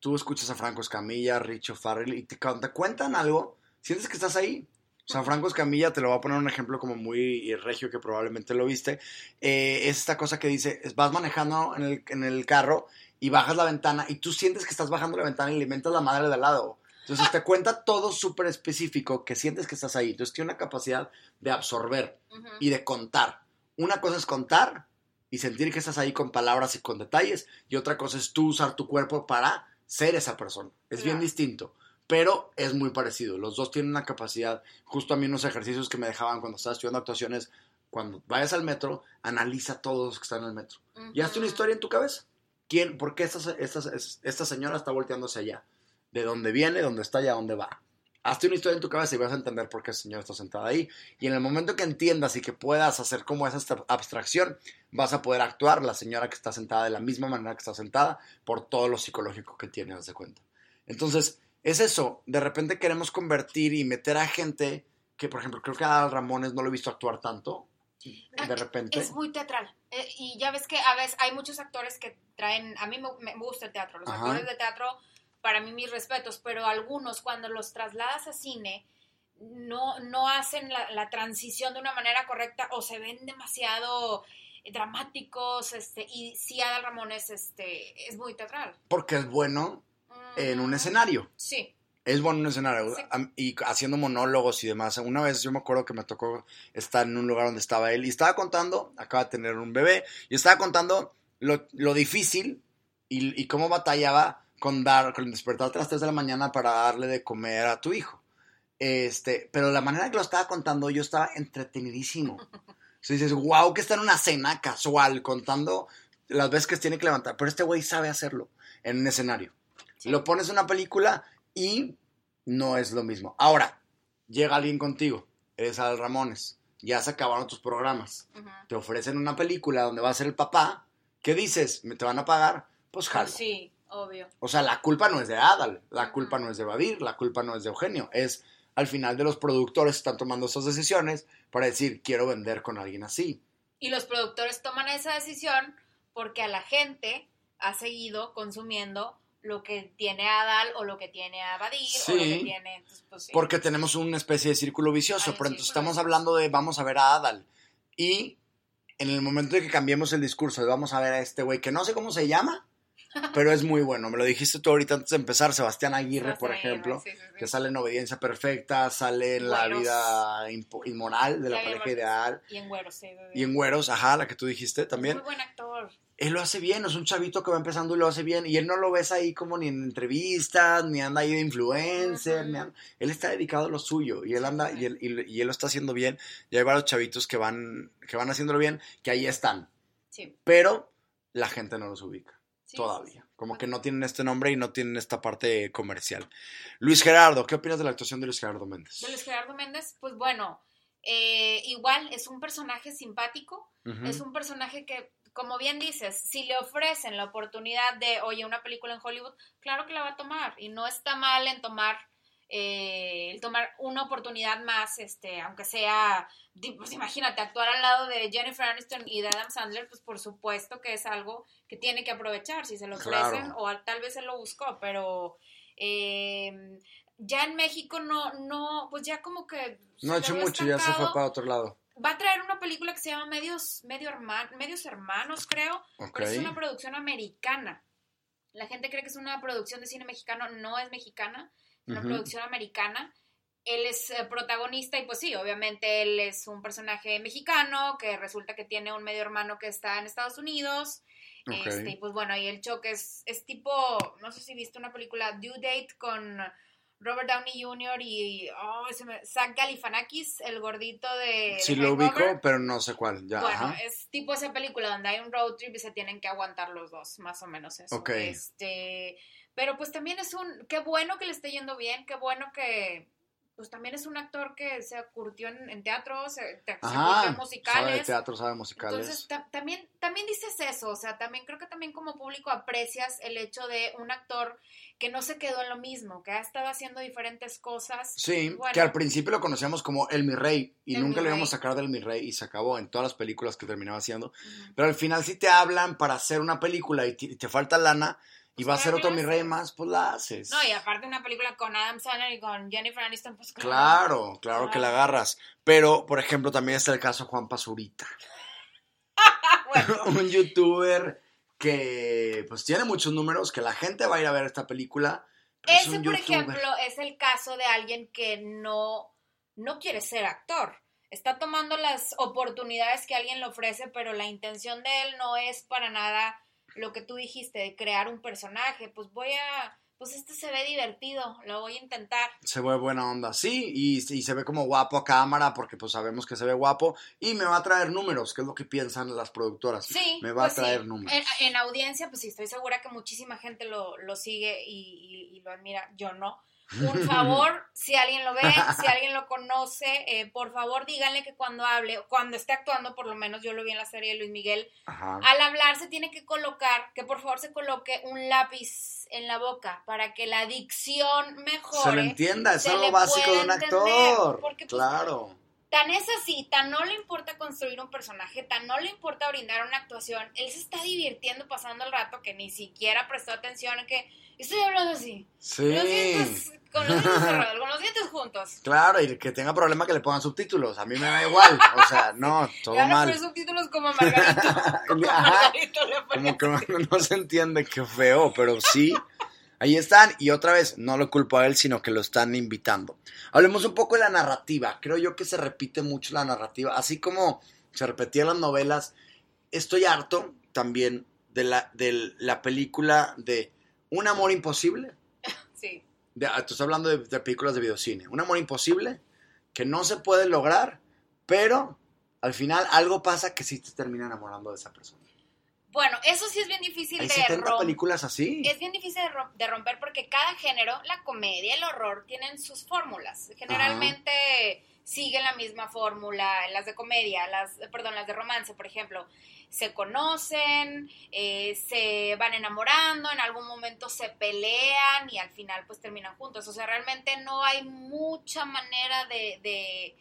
Tú escuchas a Franco Escamilla, Richo Farrell y te, te cuentan algo, sientes que estás ahí. San Franco Escamilla, te lo voy a poner un ejemplo como muy regio que probablemente lo viste, eh, es esta cosa que dice, vas manejando en el, en el, carro y bajas la ventana y tú sientes que estás bajando la ventana y alimentas la madre de al lado. Entonces te cuenta todo súper específico que sientes que estás ahí. Entonces tiene una capacidad de absorber y de contar. Una cosa es contar y sentir que estás ahí con palabras y con detalles y otra cosa es tú usar tu cuerpo para ser esa persona. Es bien distinto pero es muy parecido. Los dos tienen una capacidad, justo a mí unos ejercicios que me dejaban cuando estaba estudiando actuaciones, cuando vayas al metro, analiza todos los que están en el metro. Y hazte una historia en tu cabeza. ¿Quién, por qué esta, esta, esta señora está volteándose allá? ¿De dónde viene, dónde está y a dónde va? Hazte una historia en tu cabeza y vas a entender por qué esa señora está sentada ahí. Y en el momento que entiendas y que puedas hacer como esa abstracción, vas a poder actuar la señora que está sentada de la misma manera que está sentada por todo lo psicológico que tiene, haz de cuenta. Entonces, es eso, de repente queremos convertir y meter a gente que, por ejemplo, creo que a Ramones no lo he visto actuar tanto, de repente. Es muy teatral. Eh, y ya ves que a veces hay muchos actores que traen, a mí me, gusta el teatro, los actores de teatro, para mí mis respetos, pero algunos cuando los trasladas a cine, no, no hacen la, la transición de una manera correcta o se ven demasiado dramáticos, este, y sí Adal Ramones este, es muy teatral. Porque es bueno en un escenario. Sí. Es bueno en un escenario y haciendo monólogos y demás. Una vez yo me acuerdo que me tocó estar en un lugar donde estaba él y estaba contando, acaba de tener un bebé, y estaba contando lo, difícil y, cómo batallaba con dar, con despertar a las 3 de la mañana para darle de comer a tu hijo. Este, pero la manera que lo estaba contando, yo estaba entretenidísimo. Entonces dices, wow, que está en una cena casual contando las veces que tiene que levantar. Pero este güey sabe hacerlo en un escenario. Lo pones en una película y no es lo mismo. Ahora, llega alguien contigo, eres Al Ramones, ya se acabaron tus programas, te ofrecen una película donde va a ser el papá, ¿qué dices? ¿Me te van a pagar? Pues jalo. Sí, obvio. O sea, la culpa no es de Adal, la culpa no es de Badir, la culpa no es de Eugenio, es al final de los productores están tomando esas decisiones para decir, quiero vender con alguien así. Y los productores toman esa decisión porque a la gente ha seguido consumiendo lo que tiene Adal o lo que tiene Abadir o lo que tiene... Pues, porque tenemos una especie de círculo vicioso, pero entonces estamos hablando de vamos a ver a Adal. Y en el momento de que cambiemos el discurso de vamos a ver a este güey que no sé cómo se llama, pero es muy bueno. Me lo dijiste tú ahorita antes de empezar, Sebastián Aguirre, por ejemplo, que sale en Obediencia Perfecta, sale en La vida inmoral de la, pareja ideal. Y en Güeros, Y en Güeros, ajá, la que tú dijiste también. muy buen actor él lo hace bien, es un chavito que va empezando y lo hace bien, y él no lo ves ahí como ni en entrevistas, ni anda ahí de influencer, él está dedicado a lo suyo, y él anda, y él, y, él lo está haciendo bien, y hay varios chavitos que van, que van haciéndolo bien, que ahí están, sí. pero la gente no los ubica. Todavía, como que no tienen este nombre y no tienen esta parte comercial. Luis Gerardo, ¿qué opinas de la actuación de Luis Gerardo Méndez? De Luis Gerardo Méndez, pues bueno, eh, igual es un personaje simpático, es un personaje que como bien dices, si le ofrecen la oportunidad de, oye, una película en Hollywood, claro que la va a tomar y no está mal en tomar, eh, el tomar una oportunidad más, este, aunque sea, pues imagínate, actuar al lado de Jennifer Aniston y de Adam Sandler, pues por supuesto que es algo que tiene que aprovechar, si se lo ofrecen o tal vez se lo buscó, pero... Eh, ya en México no, no, pues ya como que... No ha hecho mucho, ya se fue para otro lado va a traer una película que se llama Medios, Medio Medios Hermanos, creo. es una producción americana. La gente cree que es una producción de cine mexicano, no es mexicana, una producción americana. él es eh, protagonista y pues sí, obviamente él es un personaje mexicano que resulta que tiene un medio hermano que está en Estados Unidos. Este, y pues bueno, ahí el choque es, es tipo, no sé si viste una película Due Date con Robert Downey Jr. y oh, Zach Galifianakis, el gordito de... Sí, lo ubico, pero no sé cuál. Ya, bueno, es tipo esa película donde hay un road trip y se tienen que aguantar los dos, más o menos eso. Ok. Este, pero pues también es un... Qué bueno que le esté yendo bien, qué bueno que pues también es un actor que se curtió en, en teatro, se, curtió en musicales. Sabe de teatro, sabe musicales. Entonces, también, también dices eso, o sea, también creo que también como público aprecias el hecho de un actor que no se quedó en lo mismo, que ha estado haciendo diferentes cosas. Sí, que al principio lo conocíamos como El Mi Rey y nunca lo íbamos a sacar del Mi Rey y se acabó en todas las películas que terminaba haciendo. Pero al final si te hablan para hacer una película y te falta lana, y va a ser otro mi rey más, pues la haces. No, y aparte una película con Adam Sandler y con Jennifer Aniston, pues claro. Claro, claro que la agarras. Pero, por ejemplo, también está el caso Juan Pazurita. un youtuber que pues tiene muchos números, que la gente va a ir a ver esta película. Ese, por ejemplo, es el caso de alguien que no, no quiere ser actor. Está tomando las oportunidades que alguien le ofrece, pero la intención de él no es para nada lo que tú dijiste de crear un personaje, pues voy a, pues este se ve divertido, lo voy a intentar. Se ve buena onda, sí, y, se ve como guapo a cámara porque pues sabemos que se ve guapo y me va a traer números, que es lo que piensan las productoras. Sí, me va a pues traer números. En, audiencia, pues sí, estoy segura que muchísima gente lo, sigue y lo admira, yo no un favor, si alguien lo ve, si alguien lo conoce, eh, por favor díganle que cuando hable, cuando esté actuando, por lo menos yo lo vi en la serie de Luis Miguel, al hablar se tiene que colocar, que por favor se coloque un lápiz en la boca para que la dicción mejore. Se lo entienda, es algo básico de un actor. Porque, pues, claro. Tan es así, tan no le importa construir un personaje, tan no le importa brindar una actuación, él se está divirtiendo pasando el rato que ni siquiera prestó atención en que estoy hablando así. Sí. Los dientes, con los dientes cerrados, con los dientes juntos. Claro, y que tenga problema que le pongan subtítulos, a mí me da igual, o sea, no, todo ya mal. No subtítulos como Margarito. como Margarito le Como que no se entiende qué feo, pero sí. Ahí están, y otra vez, no lo culpo a él, sino que lo están invitando. Hablemos un poco de la narrativa. Creo yo que se repite mucho la narrativa, así como se repetían las novelas. Estoy harto también de la, de la película de Un amor imposible. Sí. De, ah, estoy hablando de, de películas de videocine. Un amor imposible que no se puede lograr, pero al final algo pasa que sí te termina enamorando de esa persona. Bueno, eso sí es bien difícil ¿Hay de 70 películas así. Es bien difícil de, romper porque cada género, la comedia, el horror, tienen sus fórmulas. Generalmente siguen la misma fórmula. Las de comedia, las, perdón, las de romance, por ejemplo, se conocen, eh, se van enamorando, en algún momento se pelean y al final pues terminan juntos. O sea, realmente no hay mucha manera de, de,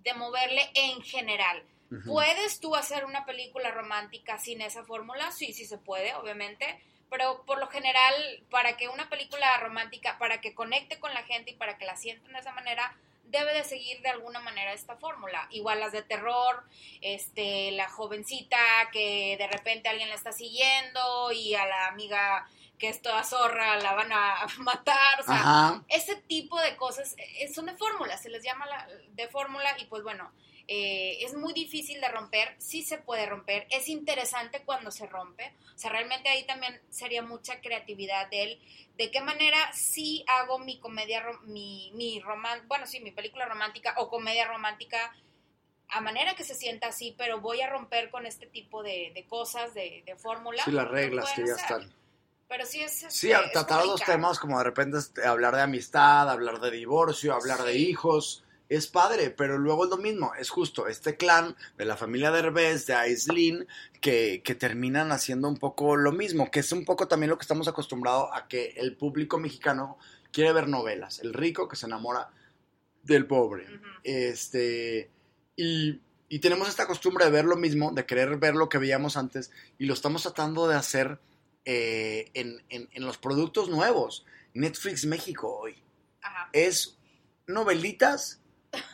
de moverle en general. ¿Puedes tú hacer una película romántica sin esa fórmula? Sí, sí se puede, obviamente. Pero por lo general, para que una película romántica, para que conecte con la gente y para que la sientan de esa manera, debe de seguir de alguna manera esta fórmula. Igual las de terror, este, la jovencita que de repente alguien la está siguiendo y a la amiga que es toda zorra la van a matar, o sea, ese tipo de cosas eh, son de fórmula, se les llama de fórmula y pues bueno, eh, es muy difícil de romper, sí se puede romper, es interesante cuando se rompe, o sea, realmente ahí también sería mucha creatividad de él, de qué manera sí hago mi comedia, mi, mi román, bueno, sí, mi película romántica o comedia romántica a manera que se sienta así, pero voy a romper con este tipo de, cosas, de, de fórmulas. Sí, las reglas que ya están. Pero sí es... Sí, este, tratar los temas como de repente hablar de amistad, hablar de divorcio, hablar de hijos, es padre, pero luego es lo mismo, es justo este clan de la familia de Herbes, de Aislinn, que, que, terminan haciendo un poco lo mismo, que es un poco también lo que estamos acostumbrados a que el público mexicano quiere ver novelas, el rico que se enamora del pobre, este, y, y, tenemos esta costumbre de ver lo mismo, de querer ver lo que veíamos antes, y lo estamos tratando de hacer eh, en, en, en, los productos nuevos. Netflix México hoy es novelitas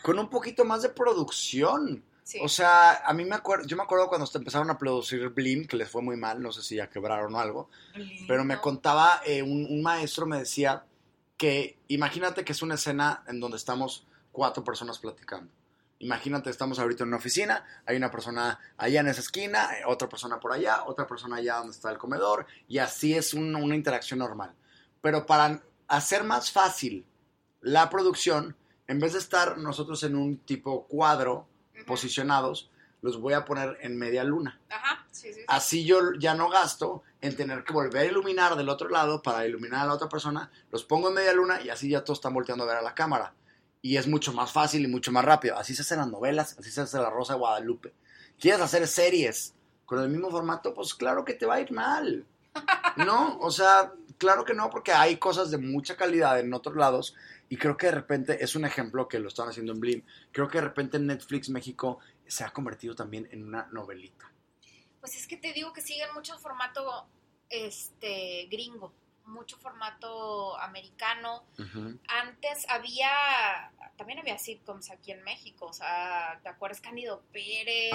con un poquito más de producción. O sea, a mí me acuerdo, yo me acuerdo cuando empezaron a producir Blim, que les fue muy mal, no sé si ya quebraron o algo, pero me contaba, eh, un, maestro me decía que imagínate que es una escena en donde estamos cuatro personas platicando. Imagínate, estamos ahorita en una oficina, hay una persona allá en esa esquina, otra persona por allá, otra persona allá donde está el comedor, y así es una interacción normal. Pero para hacer más fácil la producción, en vez de estar nosotros en un tipo cuadro posicionados, los voy a poner en media luna. Ajá, sí, sí, Así yo ya no gasto en tener que volver a iluminar del otro lado para iluminar a la otra persona. Los pongo en media luna y así ya todos están volteando a ver a la cámara y es mucho más fácil y mucho más rápido. Así se hacen las novelas, así se hace La Rosa de Guadalupe. ¿Quieres hacer series con el mismo formato? Pues claro que te va a ir mal. No, o sea, claro que no, porque hay cosas de mucha calidad en otros lados y creo que de repente es un ejemplo que lo están haciendo en Blim. Creo que de repente Netflix México se ha convertido también en una novelita. Pues es que te digo que siguen mucho formato este gringo mucho formato americano. Antes había, también había sitcoms aquí en México, o sea, ¿te acuerdas Candido Pérez?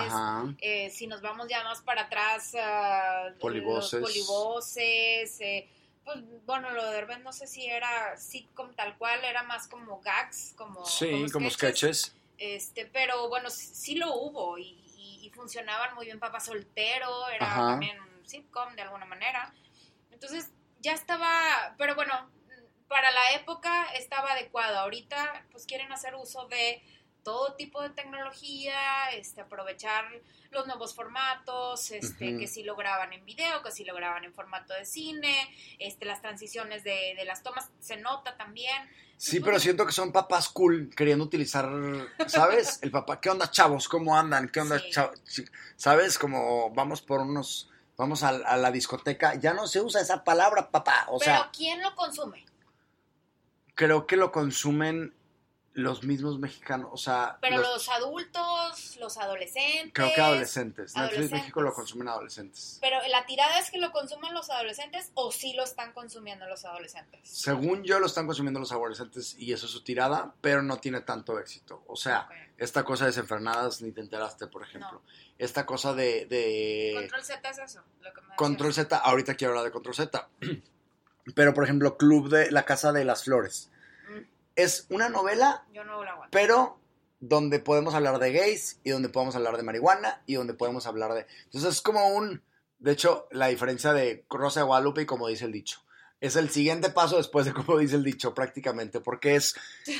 Eh, si nos vamos ya más para atrás, uh, polivoces. polivoces eh, pues bueno, lo de Derbez no sé si era sitcom tal cual, era más como gags, como, sí, como, sketches. Este, pero bueno, sí, lo hubo y, funcionaban muy bien. Papá Soltero era también un sitcom de alguna manera. Entonces, ya estaba, pero bueno, para la época estaba adecuado. Ahorita pues quieren hacer uso de todo tipo de tecnología, este, aprovechar los nuevos formatos, este, que si lo graban en video, que si lo graban en formato de cine, este, las transiciones de, las tomas, se nota también. Sí, pero siento que son papás cool queriendo utilizar, ¿sabes? El papá, ¿qué onda chavos? ¿Cómo andan? ¿Qué onda chavos? ¿Sabes? Como vamos por unos vamos a, la discoteca, ya no se usa esa palabra, papá. O Pero ¿quién lo consume? Creo que lo consumen los mismos mexicanos, o sea... Pero los, adultos, los adolescentes... Creo que adolescentes. Netflix México lo consumen adolescentes. Pero la tirada es que lo consumen los adolescentes o sí lo están consumiendo los adolescentes. Según yo lo están consumiendo los adolescentes y eso es su tirada, pero no tiene tanto éxito. O sea, esta cosa de desenfrenadas ni te enteraste, por ejemplo. Esta cosa de, Control Z es eso. Control Z, ahorita quiero hablar de Control Z. pero, por ejemplo, Club de la Casa de las Flores es una novela, pero donde podemos hablar de gays y donde podemos hablar de marihuana y donde podemos hablar de... Entonces es como un... De hecho, la diferencia de Rosa de Guadalupe y como dice el dicho. Es el siguiente paso después de como dice el dicho prácticamente, porque es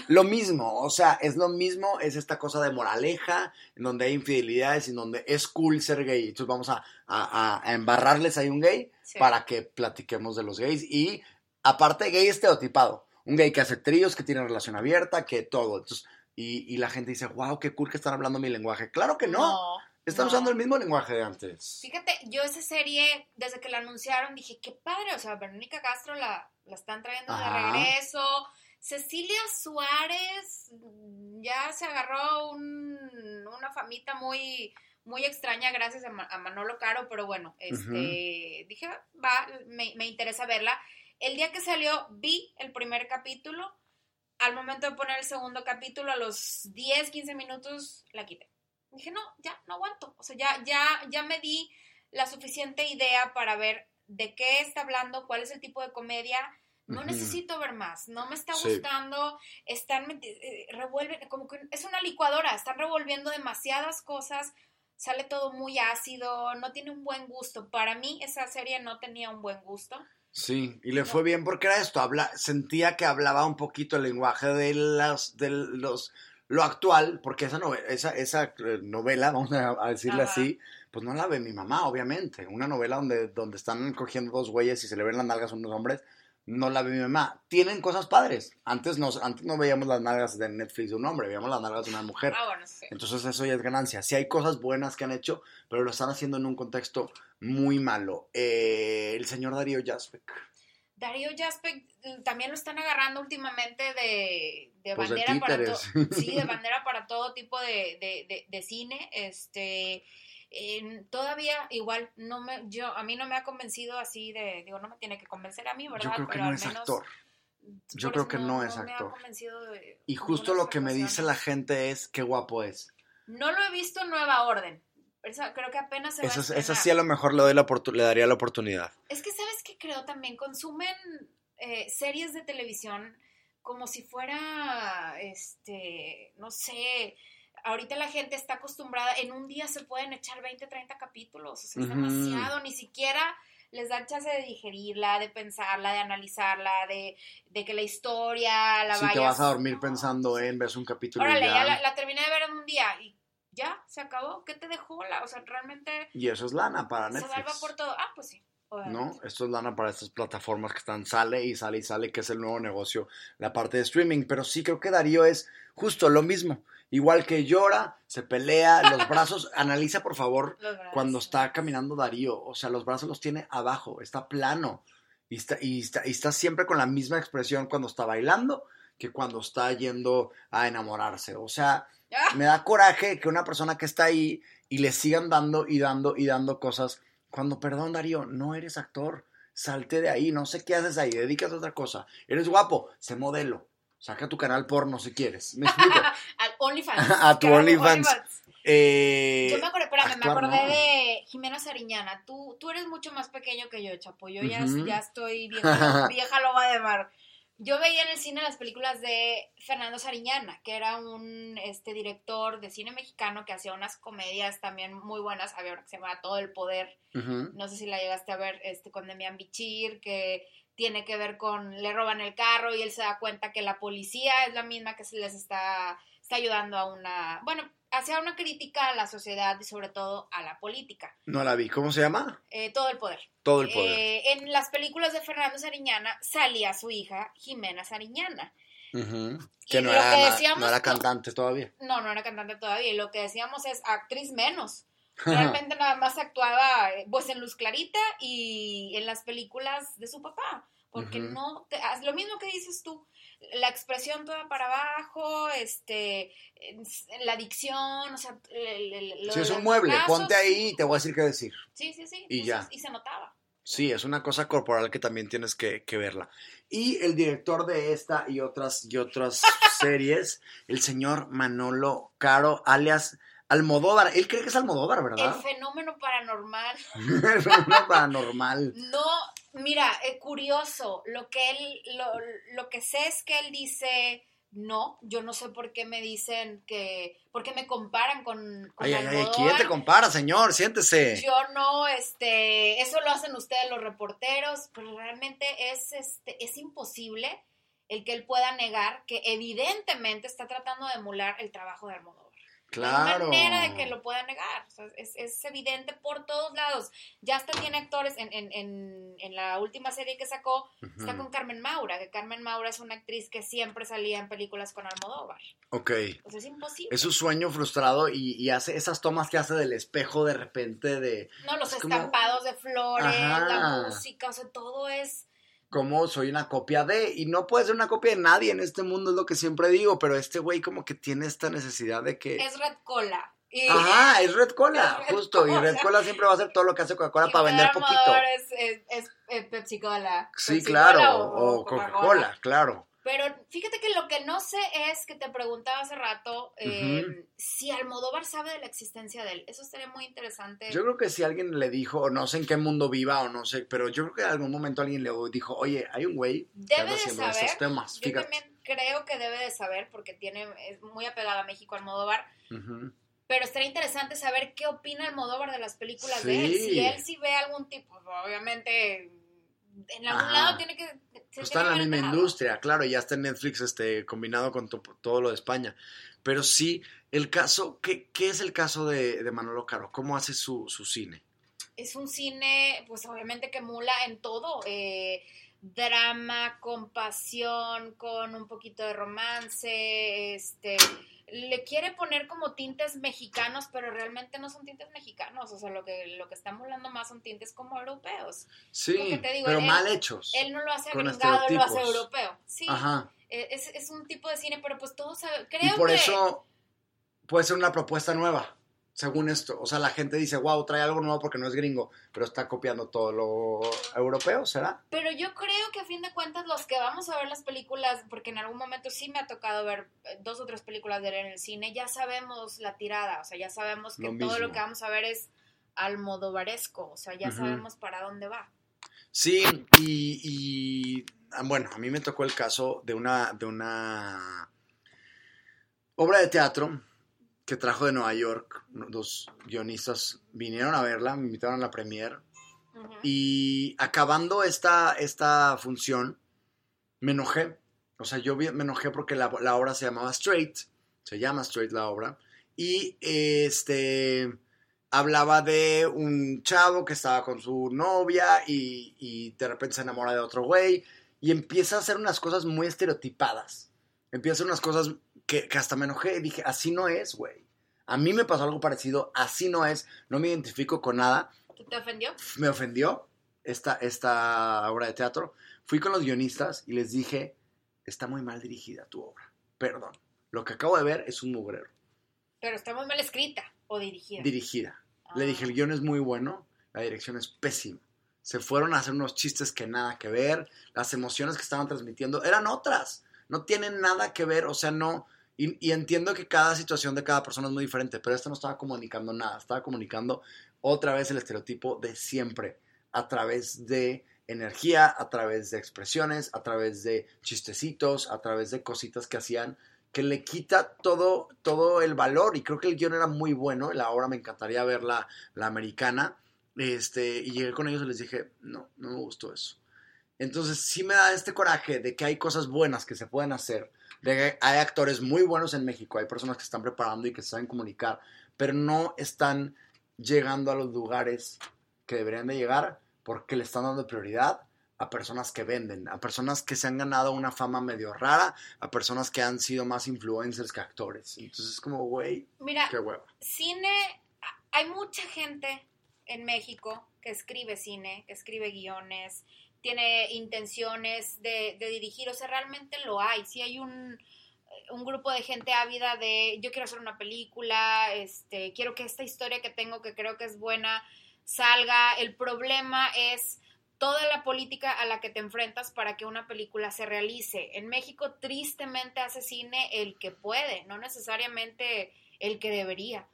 lo mismo, o sea, es lo mismo, es esta cosa de moraleja, en donde hay infidelidades, en donde es cool ser gay. Entonces vamos a, a, embarrarles ahí un gay para que platiquemos de los gays y aparte gay estereotipado un gay que hace tríos, que tiene relación abierta, que todo. Entonces, y, la gente dice, wow, qué cool que están hablando mi lenguaje. Claro que no. Están usando el mismo lenguaje de antes. Fíjate, yo esa serie, desde que la anunciaron, dije, qué padre. O sea, Verónica Castro la, la están trayendo de regreso. Cecilia Suárez ya se agarró una famita muy, muy extraña gracias a, Manolo Caro, pero bueno, este, dije, va, me, me interesa verla. El día que salió, vi el primer capítulo. Al momento de poner el segundo capítulo, a los 10, 15 minutos, la quité. Dije, no, ya, no aguanto. O sea, ya, ya, ya me di la suficiente idea para ver de qué está hablando, cuál es el tipo de comedia. No necesito ver más, no me está gustando, están, eh, revuelven, como que es una licuadora, están revolviendo demasiadas cosas, sale todo muy ácido, no tiene un buen gusto. Para mí esa serie no tenía un buen gusto. Sí, y le fue bien porque era esto, habla, sentía que hablaba un poquito el lenguaje de las, de los, lo actual, porque esa novela, esa, esa eh, novela, vamos a, decirle así, pues no la ve mi mamá, obviamente. Una novela donde, donde están cogiendo dos güeyes y se le ven las nalgas a unos hombres, no la ve mi mamá. Tienen cosas padres. Antes, nos, antes no veíamos las nalgas de Netflix de un hombre, veíamos las nalgas de una mujer. Ah, bueno, sí. Entonces eso ya es ganancia. Sí hay cosas buenas que han hecho, pero lo están haciendo en un contexto muy malo. Eh, el señor Darío Jaspek. Darío Jaspek mm, también lo están agarrando últimamente de, de pues bandera para todo. Sí, de bandera para todo tipo de, de, de cine. Este todavía igual no me yo a mí no me ha convencido así de digo no me tiene que convencer a mí verdad yo creo que no es actor. yo creo que no, es actor. y justo lo que me dice la gente es qué guapo es no lo he visto en Nueva Orden. Creo que apenas se va a sí a lo mejor le, doy la le daría la oportunidad. Es que sabes que creo también consumen eh, series de televisión como si fuera, este, no sé, ahorita la gente está acostumbrada, en un día se pueden echar 20, 30 capítulos, o sea, es demasiado, ni siquiera les da chance de digerirla, de pensarla, de analizarla, de, de que la historia la si te vas a dormir pensando en, ves un capítulo Órale, ya, la, la, terminé de ver en un día y ya, se acabó, ¿qué te dejó? La, o sea, realmente... Y eso es lana para Netflix. Se salva por todo, ah, pues sí. ¿no? Esto es lana para estas plataformas que están sale y sale y sale, que es el nuevo negocio, la parte de streaming. Pero sí creo que Darío es justo lo mismo. Igual que llora, se pelea, los brazos, analiza por favor cuando está caminando Darío, o sea, los brazos los tiene abajo, está plano y está, y está, y está siempre con la misma expresión cuando está bailando que cuando está yendo a enamorarse. O sea, ah. me da coraje que una persona que está ahí y le sigan dando y dando y dando cosas cuando, perdón Darío, no eres actor, salte de ahí, no sé qué haces ahí, dedicas a otra cosa. Eres guapo, sé modelo. Saca tu canal porno si quieres. ¿Me explico? Al OnlyFans. a tu OnlyFans. Eh, yo me acordé, espérame, me acordé de Jimena Sariñana. Tú, tú eres mucho más pequeño que yo, Chapo. Yo ya, ya estoy vieja, vieja loba de mar. Yo veía en el cine las películas de Fernando Sariñana, que era un este, director de cine mexicano que hacía unas comedias también muy buenas. Había una que se llamaba Todo el Poder. No sé si la llegaste a ver este, con Demian Bichir, que tiene que ver con le roban el carro y él se da cuenta que la policía es la misma que se les está, está ayudando a una, bueno, hacía una crítica a la sociedad y sobre todo a la política. No la vi, ¿cómo se llama? Eh, todo el poder. Todo el poder. Eh, en las películas de Fernando Sariñana salía su hija Jimena Sariñana. Que, no era, no era cantante todavía. No, no era cantante todavía. Y lo que decíamos es actriz menos. Realmente nada más actuaba eh, pues en Luz Clarita y en las películas de su papá. Porque no, te, lo mismo que dices tú, la expresión toda para abajo, este, la dicción, o sea... si es un mueble, ponte ahí y te voy a decir qué decir. Sí, sí, sí. Y ya. Y se notaba. Sí, es una cosa corporal que también tienes que, que verla. Y el director de esta y otras, y otras series, el señor Manolo Caro, alias Almodóvar, él cree que es Almodóvar, ¿verdad? El fenómeno paranormal. el fenómeno paranormal. No, mira, es curioso, lo que él, lo, lo, que sé es que él dice, no, yo no sé por qué me dicen que, por qué me comparan con, con ay, ay, ¿quién te compara, señor? Siéntese. Yo no, este, eso lo hacen ustedes los reporteros, pero realmente es, este, es imposible el que él pueda negar que evidentemente está tratando de emular el trabajo de Almodóvar. Claro. No hay manera de que lo pueda negar. es, evidente por todos lados. Ya hasta tiene actores en, en, en, en la última serie que sacó, está con Carmen Maura, que Carmen Maura es una actriz que siempre salía en películas con Almodóvar. Ok. Pues es imposible. Es un sueño frustrado y, hace esas tomas que hace del espejo de repente de... No, los estampados de flores, la música, o sea, todo es como soy una copia de, y no puede ser una copia de nadie en este mundo, es lo que siempre digo, pero este güey como que tiene esta necesidad de que... Es Red Cola. Ajá, es Red Cola, justo, y Red Cola siempre va a hacer todo lo que hace Coca-Cola para vender poquito. Es, es, es, Pepsi Cola. Sí, claro, o Coca-Cola, claro. Pero fíjate que lo que no sé es que te preguntaba hace rato em, si Almodóvar sabe de la existencia de él. Eso estaría muy interesante. Yo creo que si alguien le dijo, o no sé en qué mundo viva o no sé, pero yo creo que en algún momento alguien le dijo, oye, hay un güey que anda haciendo estos temas. Yo también creo que debe de saber porque tiene es muy apegado a México Almodóvar. Pero estaría interesante saber qué opina Almodóvar de las películas de él. Si él sí ve algún tipo, obviamente en algún lado tiene que... Pues está en la misma industria, claro, ya está en Netflix este, combinado con todo lo de España. Pero sí, el caso, ¿qué, qué es el caso de, de, Manolo Caro? ¿Cómo hace su, su, cine? Es un cine, pues obviamente que mula en todo. Eh, drama, compasión, con un poquito de romance, este le quiere poner como tintes mexicanos, pero realmente no son tintes mexicanos, o sea, lo que, lo que está molando más son tintes como europeos. Sí, pero mal hechos. Él no lo hace gringado, él lo hace europeo. Sí, Ajá. E, es, es, un tipo de cine, pero pues todos saben, creo y por eso puede ser una propuesta nueva según esto. O sea, la gente dice, wow, trae algo nuevo porque no es gringo, pero está copiando todo lo europeo, ¿será? Pero yo creo que a fin de cuentas los que vamos a ver las películas, porque en algún momento sí me ha tocado ver dos o tres películas de él en el cine, ya sabemos la tirada, o sea, ya sabemos que todo lo que vamos a ver es almodovaresco, o sea, ya sabemos para dónde va. Sí, y, y, ah, bueno, a mí me tocó el caso de una, de una obra de teatro que trajo de Nueva York. Dos guionistas vinieron a verla, me invitaron a la premiere. Y acabando esta, esta función, me enojé. O sea, yo me enojé porque la, la obra se llamaba Straight. Se llama Straight la obra. Y este hablaba de un chavo que estaba con su novia y, de repente se enamora de otro güey y empieza a hacer unas cosas muy estereotipadas. Empieza unas cosas que, hasta me enojé y dije, así no es, güey. A mí me pasó algo parecido, así no es, no me identifico con nada. ¿Te ofendió? Me ofendió esta, esta obra de teatro. Fui con los guionistas y les dije, está muy mal dirigida tu obra, perdón. Lo que acabo de ver es un mugrero. Pero está muy mal escrita o dirigida. Dirigida. Le dije, el guion es muy bueno, la dirección es pésima. Se fueron a hacer unos chistes que nada que ver, las emociones que estaban transmitiendo eran otras, no tienen nada que ver, o sea, no... Y, entiendo que cada situación de cada persona es muy diferente, pero esto no estaba comunicando nada, estaba comunicando otra vez el estereotipo de siempre, a través de energía, a través de expresiones, a través de chistecitos, a través de cositas que hacían que le quita todo, todo el valor. Y creo que el guion era muy bueno. La obra me encantaría ver la, americana. Este, y llegué con ellos y les dije, no, no me gustó eso. Entonces sí me da este coraje de que hay cosas buenas que se pueden hacer. De que hay actores muy buenos en México. Hay personas que están preparando y que saben comunicar. Pero no están llegando a los lugares que deberían de llegar porque le están dando prioridad a personas que venden, a personas que se han ganado una fama medio rara, a personas que han sido más influencers que actores. Entonces es como, güey, Mira, qué hueva. Cine, hay mucha gente en México que escribe cine, que escribe guiones, tiene intenciones de, dirigir, o sea, realmente lo hay. Si hay un, un grupo de gente ávida de yo quiero hacer una película, este, quiero que esta historia que tengo, que creo que es buena, salga. El problema es toda la política a la que te enfrentas para que una película se realice. En México tristemente hace cine el que puede, no necesariamente el que debería.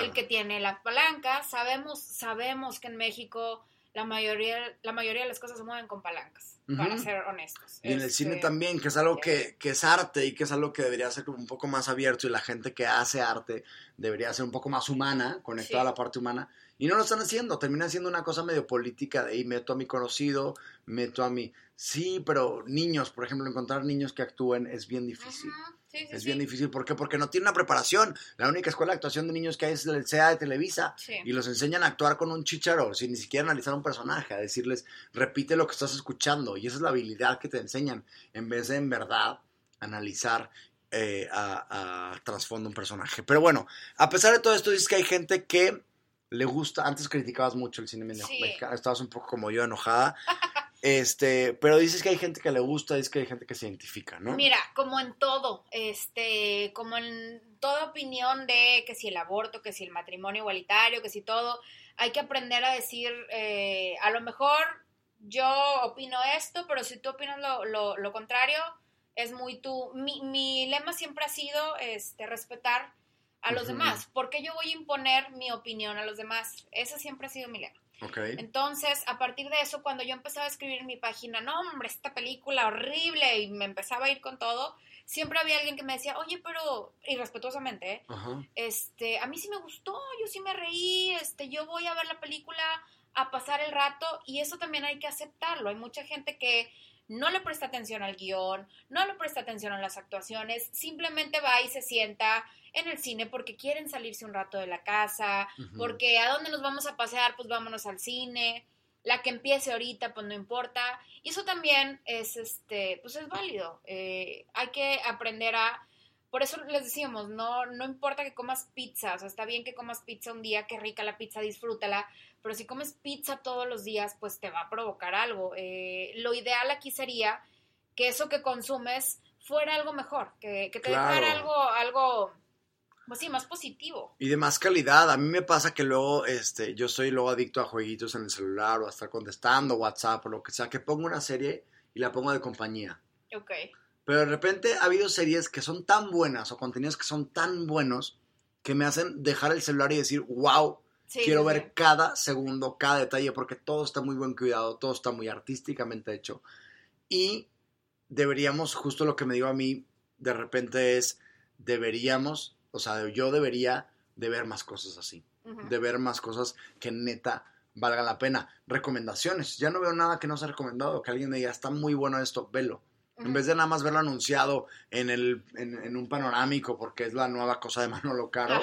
El que tiene la palanca, sabemos, sabemos que en México la mayoría, la mayoría de las cosas se mueven con palancas, para ser honestos. Y en el cine este, también, que es algo que, que, es arte y que es algo que debería ser un poco más abierto y la gente que hace arte debería ser un poco más humana, conectada a la parte humana. Y no lo están haciendo, termina siendo una cosa medio política de ahí meto a mi conocido, meto a mi... Sí, pero niños, por ejemplo, encontrar niños que actúen es bien difícil. Es bien difícil. ¿Por qué? Porque no tienen una preparación. La única escuela de actuación de niños que hay es el CEA de Televisa. Y los enseñan a actuar con un chicharo, sin ni siquiera analizar un personaje, a decirles, repite lo que estás escuchando. Y esa es la habilidad que te enseñan, en vez de en verdad analizar eh, a, a trasfondo un personaje. Pero bueno, a pesar de todo esto, dices que hay gente que le gusta, antes criticabas mucho el cine mexicano, estabas un poco como yo enojada, este, pero dices que hay gente que le gusta, dices que hay gente que se identifica, ¿no? Mira, como en todo, este, como en toda opinión de que si el aborto, que si el matrimonio igualitario, que si todo, hay que aprender a decir, eh, a lo mejor yo opino esto, pero si tú opinas lo, lo, contrario, es muy tú. Mi, mi, lema siempre ha sido este, respetar a los demás. porque yo voy a imponer mi opinión a los demás? Ese siempre ha sido mi lema. Entonces, a partir de eso, cuando yo empezaba a escribir en mi página, no, hombre, esta película horrible, y me empezaba a ir con todo, siempre había alguien que me decía, oye, pero, irrespetuosamente, ¿eh? este, a mí sí me gustó, yo sí me reí, este, yo voy a ver la película a pasar el rato, y eso también hay que aceptarlo. Hay mucha gente que no le presta atención al guion, no le presta atención a las actuaciones, simplemente va y se sienta en el cine porque quieren salirse un rato de la casa, porque a dónde nos vamos a pasear, pues vámonos al cine. La que empiece ahorita, pues no importa. Y eso también es, este, pues es válido. Eh, hay que aprender a por eso les decíamos, no, no importa que comas pizza, o sea, está bien que comas pizza un día, qué rica la pizza, disfrútala, pero si comes pizza todos los días, pues te va a provocar algo. Eh, lo ideal aquí sería que eso que consumes fuera algo mejor, que, te dejara algo, algo, pues sí, más positivo. Y de más calidad. A mí me pasa que luego, este, yo soy luego adicto a jueguitos en el celular o a estar contestando WhatsApp o lo que sea, que pongo una serie y la pongo de compañía. Ok. Pero de repente ha habido series que son tan buenas o contenidos que son tan buenos que me hacen dejar el celular y decir, wow, Quiero ver cada segundo, cada detalle, porque todo está muy buen cuidado, todo está muy artísticamente hecho. Y deberíamos, justo lo que me digo a mí, de repente es, deberíamos, o sea, yo debería de ver más cosas así, de ver más cosas que neta valgan la pena. Recomendaciones, ya no veo nada que no se ha recomendado, que alguien me diga, está muy bueno esto, velo. En vez de nada más verlo anunciado en, el, en, un panorámico porque es la nueva cosa de Manolo Caro,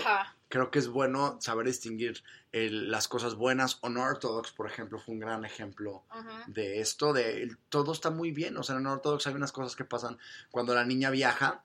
creo que es bueno saber distinguir las cosas buenas. Unorthodox, por ejemplo, fue un gran ejemplo de esto. De, todo está muy bien. O sea, en Unorthodox hay unas cosas que pasan cuando la niña viaja.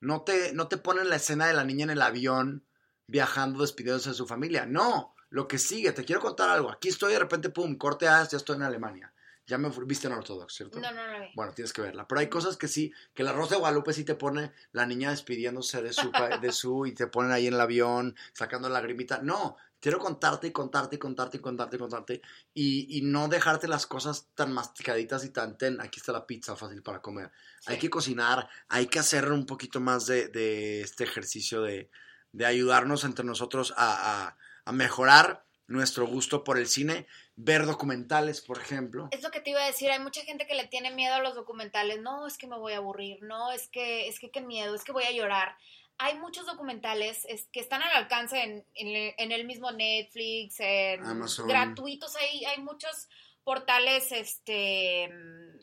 No te, no te ponen la escena de la niña en el avión viajando, despidiéndose de su familia. No, lo que sigue, te quiero contar algo. Aquí estoy de repente, pum, corte A, ya estoy en Alemania. Ya me viste en Ortodox, ¿cierto? No, no, no. Bueno, tienes que verla. Pero hay cosas que sí, que la Rosa de Guadalupe sí te pone la niña despidiéndose de su, de su y te ponen ahí en el avión, sacando la lagrimita. No, quiero contarte y contarte y contarte y contarte y contarte y, y no dejarte las cosas tan masticaditas y tan ten, aquí está la pizza fácil para comer. Hay que cocinar, hay que hacer un poquito más de, de este ejercicio de, de, ayudarnos entre nosotros a, a, a mejorar nuestro gusto por el cine, ver documentales, por ejemplo. Es lo que te iba a decir, hay mucha gente que le tiene miedo a los documentales, no, es que me voy a aburrir, no, es que, es que qué miedo, es que voy a llorar. Hay muchos documentales que están al alcance en, en, el mismo Netflix, en Amazon. gratuitos, hay, hay muchos portales este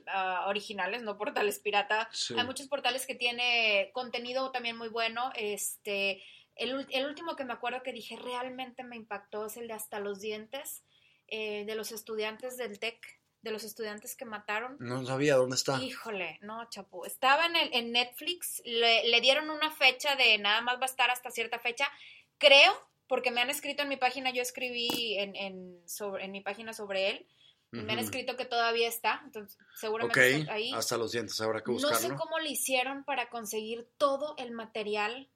uh, originales, no portales pirata. Hay muchos portales que tiene contenido también muy bueno, este el, último que me acuerdo que dije realmente me impactó es el de Hasta los Dientes, eh, de los estudiantes del TEC, de los estudiantes que mataron. No sabía dónde está. Híjole, no, chapo. Estaba en, el, en Netflix, le, dieron una fecha de nada más va a estar hasta cierta fecha. Creo, porque me han escrito en mi página, yo escribí en, en, sobre, en mi página sobre él. Me han escrito que todavía está, entonces seguramente está ahí. Hasta los dientes, habrá que buscarlo. No sé cómo le hicieron para conseguir todo el material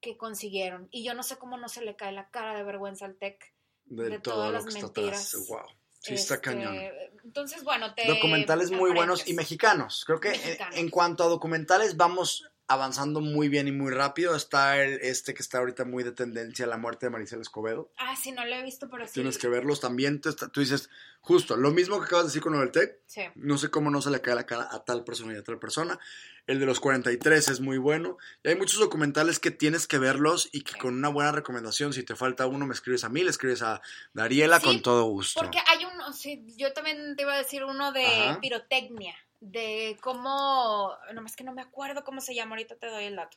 que consiguieron. Y yo no sé cómo no se le cae la cara de vergüenza al TEC de, todas las mentiras. Wow. Sí, está este, cañón. Entonces, bueno, te Documentales muy buenos y mexicanos. Creo que En, cuanto a documentales, vamos avanzando muy bien y muy rápido. Está el, este que está ahorita muy de tendencia, La muerte de Maricel Escobedo. Ah, sí, no lo he visto, pero sí. Tienes que verlos también. Tú, dices, justo, lo mismo que acabas de decir con el TEC. Sí. No sé cómo no se le cae la cara a tal persona y a tal persona. El de los 43 es muy bueno. Y hay muchos documentales que tienes que verlos y que con una buena recomendación, si te falta uno, me escribes a mí, le escribes a Dariela con todo gusto. Porque hay uno, sí, yo también te iba a decir uno de pirotecnia, de cómo, nomás que no me acuerdo cómo se llama, ahorita te doy el dato.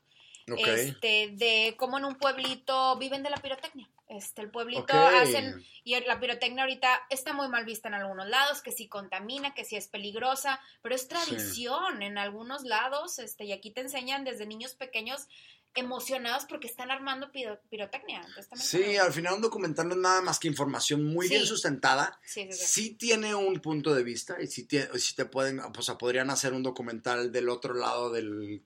Este, de cómo en un pueblito viven de la pirotecnia. Este, el pueblito hacen, y la pirotecnia ahorita está muy mal vista en algunos lados, que si contamina, que si es peligrosa, pero es tradición en algunos lados, este, y aquí te enseñan desde niños pequeños emocionados porque están armando pirotecnia. sí, al final un documental no es nada más que información muy bien sustentada. Sí, tiene un punto de vista y si te, si te pueden, o sea, podrían hacer un documental del otro lado del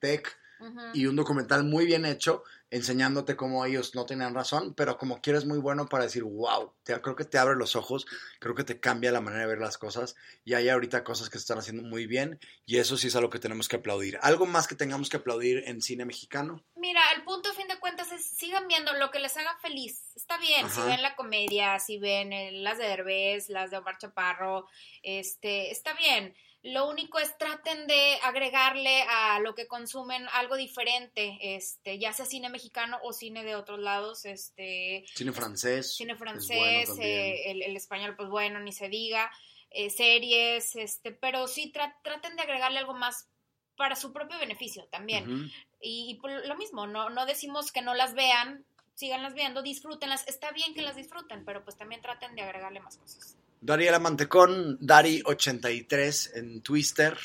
Y un documental muy bien hecho enseñándote cómo ellos no tenían razón, pero como quieres muy bueno para decir, wow, te, creo que te abre los ojos, creo que te cambia la manera de ver las cosas y hay ahorita cosas que se están haciendo muy bien y eso sí es algo que tenemos que aplaudir. ¿Algo más que tengamos que aplaudir en cine mexicano? Mira, el punto a fin de cuentas es sigan viendo lo que les haga feliz. Está bien, si ven la comedia, si ven eh, las de Derbez, las de Omar Chaparro, este, está bien lo único es traten de agregarle a lo que consumen algo diferente, este, ya sea cine mexicano o cine de otros lados, este. Cine francés. Cine francés, eh, el, español, pues bueno, ni se diga, eh, series, este, pero sí traten de agregarle algo más para su propio beneficio también. Y, lo mismo, no, no decimos que no las vean, síganlas viendo, disfrútenlas, está bien que las disfruten, pero pues también traten de agregarle más cosas. Dariela Mantecón, Dari83 en Twitter.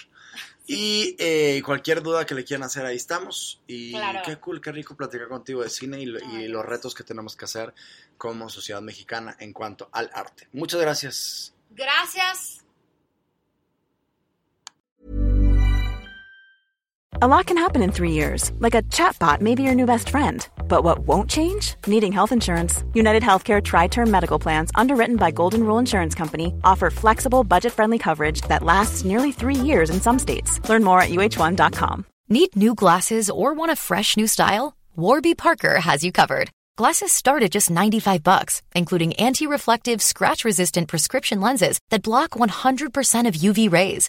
Y eh, cualquier duda que le quieran hacer, ahí estamos. Y qué cool, qué rico platicar contigo de cine y, y, los retos que tenemos que hacer como sociedad mexicana en cuanto al arte. Muchas gracias. Gracias. A lot can happen in three years, like a chatbot may be your new best friend. But what won't change? Needing health insurance. United Healthcare Tri Term Medical Plans, underwritten by Golden Rule Insurance Company, offer flexible, budget friendly coverage that lasts nearly three years in some states. Learn more at uh1.com. Need new glasses or want a fresh new style? Warby Parker has you covered. Glasses start at just 95 bucks, including anti-reflective, scratch-resistant prescription lenses that block 100% of UV rays.